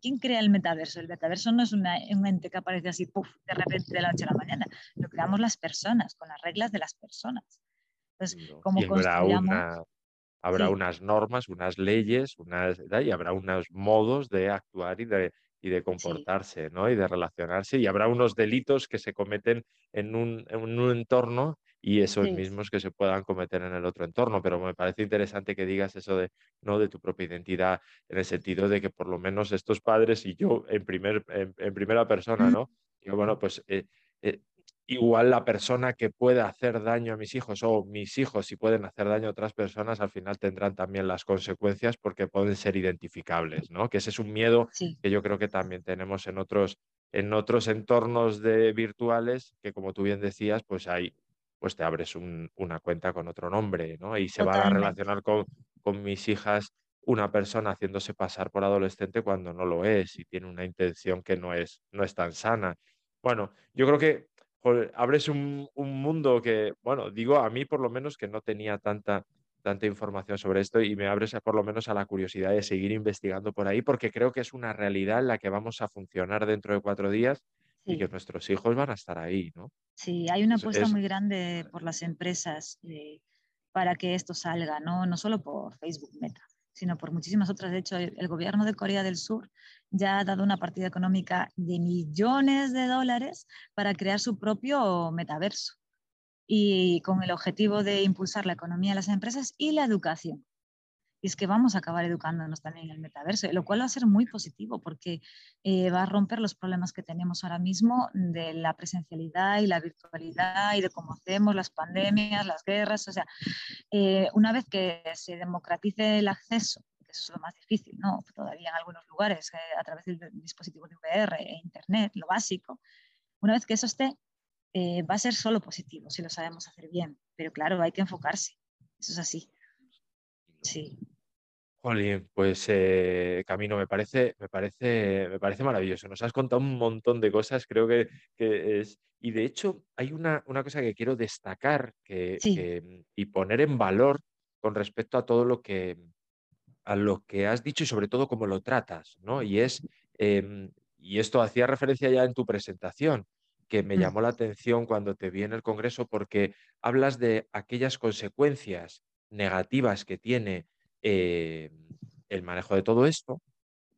¿Quién crea el metaverso? El metaverso no es un ente que aparece así, puff, de repente de la noche a la mañana. Lo creamos las personas, con las reglas de las personas. Entonces, como habrá unas normas, unas leyes, unas, y habrá unos modos de actuar y de, y de comportarse, ¿no? Y de relacionarse, y habrá unos delitos que se cometen en un, en un entorno y esos mismos que se puedan cometer en el otro entorno. Pero me parece interesante que digas eso de, ¿no? de tu propia identidad, en el sentido de que por lo menos estos padres y yo en, primer, en, primera persona, ¿no? Digo, bueno, pues eh, eh, igual la persona que pueda hacer daño a mis hijos o mis hijos si pueden hacer daño a otras personas, al final tendrán también las consecuencias porque pueden ser identificables, ¿no? Que ese es un miedo que yo creo que también tenemos en otros, en otros entornos de virtuales que como tú bien decías, pues hay pues te abres una cuenta con otro nombre, ¿no? Y se va a relacionar con, con mis hijas una persona haciéndose pasar por adolescente cuando no lo es y tiene una intención que no es, no es tan sana. Bueno, yo creo que abres un, mundo que, bueno, digo a mí por lo menos que no tenía tanta, tanta información sobre esto y me abres por lo menos a la curiosidad de seguir investigando por ahí porque creo que es una realidad en la que vamos a funcionar dentro de cuatro días y que nuestros hijos van a estar ahí, ¿no? Sí, hay una apuesta muy grande por las empresas eh, para que esto salga, ¿no? No solo por Facebook Meta, sino por muchísimas otras. De hecho, el, gobierno de Corea del Sur ya ha dado una partida económica de millones de dólares para crear su propio metaverso y con el objetivo de impulsar la economía de las empresas y la educación. Y es que vamos a acabar educándonos también en el metaverso, lo cual va a ser muy positivo porque eh, va a romper los problemas que tenemos ahora mismo de la presencialidad y la virtualidad y de cómo hacemos las pandemias, las guerras. O sea, eh, una vez que se democratice el acceso que eso es lo más difícil, ¿no? Todavía en algunos lugares, eh, a través del dispositivo de VR e Internet, lo básico. Una vez que eso esté, va a ser solo positivo si lo sabemos hacer bien. Pero claro, hay que enfocarse. Eso es así. Sí. Jolín, pues eh, Camino, me parece, me parece, me parece maravilloso. Nos has contado un montón de cosas, creo que, es. Y de hecho, hay una, cosa que quiero destacar que, y poner en valor con respecto a todo lo que, a lo que has dicho y sobre todo cómo lo tratas, ¿no? Y es, em, y esto hacía referencia ya en tu presentación, que me mm. llamó la atención cuando te vi en el Congreso porque hablas de aquellas consecuencias negativas que tiene eh, el manejo de todo esto,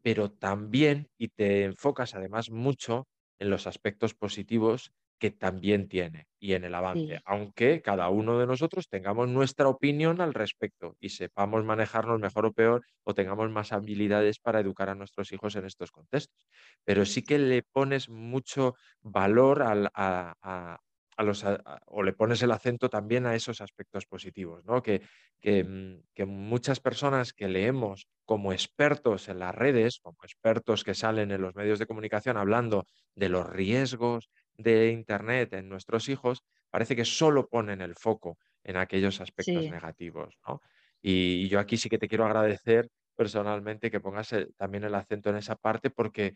pero también, y te enfocas además mucho en los aspectos positivos que también tiene y en el avance, aunque cada uno de nosotros tengamos nuestra opinión al respecto y sepamos manejarnos mejor o peor o tengamos más habilidades para educar a nuestros hijos en estos contextos. Pero sí que le pones mucho valor a, los, o le pones el acento también a esos aspectos positivos, ¿no? Que, mm, que, muchas personas que leemos como expertos en las redes, como expertos que salen en los medios de comunicación hablando de los riesgos de Internet en nuestros hijos, parece que solo ponen el foco en aquellos aspectos negativos, ¿no? Y, yo aquí sí que te quiero agradecer personalmente que pongas también el acento en esa parte porque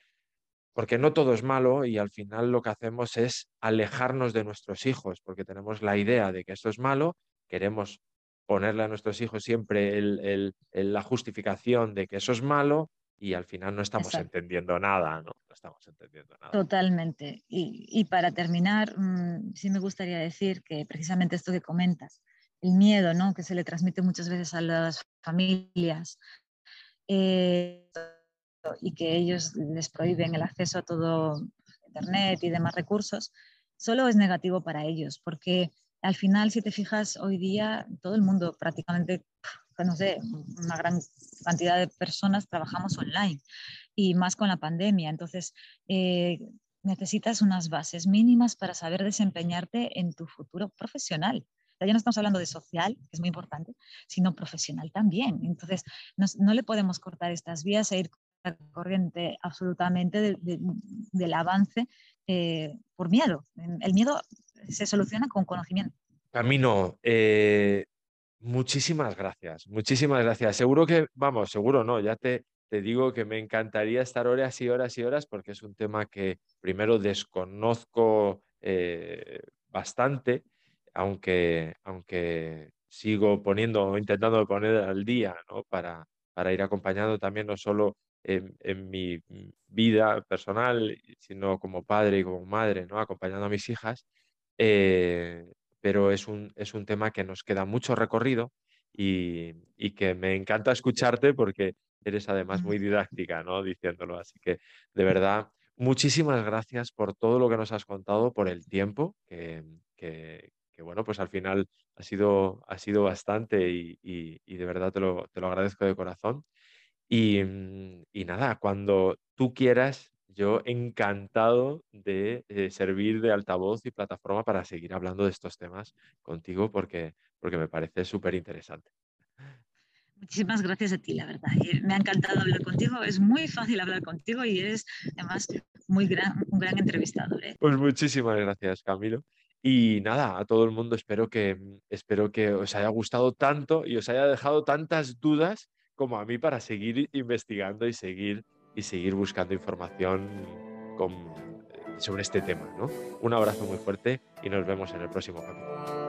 porque no todo es malo y al final lo que hacemos es alejarnos de nuestros hijos, porque tenemos la idea de que esto es malo, queremos ponerle a nuestros hijos siempre la justificación de que eso es malo y al final no estamos entendiendo nada, ¿no? estamos entendiendo nada. Totalmente. Y, para terminar, mm, sí me gustaría decir que precisamente esto que comentas, el miedo, ¿no? Que se le transmite muchas veces a las familias. Eh, y que ellos les prohíben el acceso a todo Internet y demás recursos, solo es negativo para ellos, porque al final, si te fijas, hoy día todo el mundo prácticamente, no sé, una gran cantidad de personas trabajamos online y más con la pandemia. Entonces, eh, necesitas unas bases mínimas para saber desempeñarte en tu futuro profesional. Ya no estamos hablando de social, que es muy importante, sino profesional también. Entonces, no le podemos cortar estas vías e ir corriente absolutamente del avance eh, por miedo. El miedo se soluciona con conocimiento. Camino, eh, muchísimas gracias, muchísimas gracias. Seguro que, vamos, seguro no, ya te, te digo que me encantaría estar horas y horas y horas porque es un tema que primero desconozco eh, bastante, aunque, aunque sigo poniendo, intentando poner al día, ¿no? Para, para ir acompañando también no solo en, mi vida personal, sino como padre y como madre, ¿no? Acompañando a mis hijas. Eh, pero es un, es un tema que nos queda mucho recorrido y, y, que me encanta escucharte porque eres además muy didáctica, ¿no? Diciéndolo. Así que, de verdad, muchísimas gracias por todo lo que nos has contado, por el tiempo, que, que, bueno, pues al final ha sido, ha sido bastante y, y, de verdad te lo, te lo, agradezco de corazón. Y, mm, y, nada, cuando tú quieras, yo encantado de eh, servir de altavoz y plataforma para seguir hablando de estos temas contigo porque, porque me parece súper interesante. Muchísimas gracias a ti, la verdad. Me ha encantado hablar contigo. Es muy fácil hablar contigo y eres además muy gran, un gran entrevistador. ¿eh? Pues muchísimas gracias, Camilo. Y nada, a todo el mundo espero que, espero que os haya gustado tanto y os haya dejado tantas dudas como a mí para seguir investigando y seguir, y seguir buscando información sobre este tema. ¿no? Un abrazo muy fuerte y nos vemos en el próximo capítulo.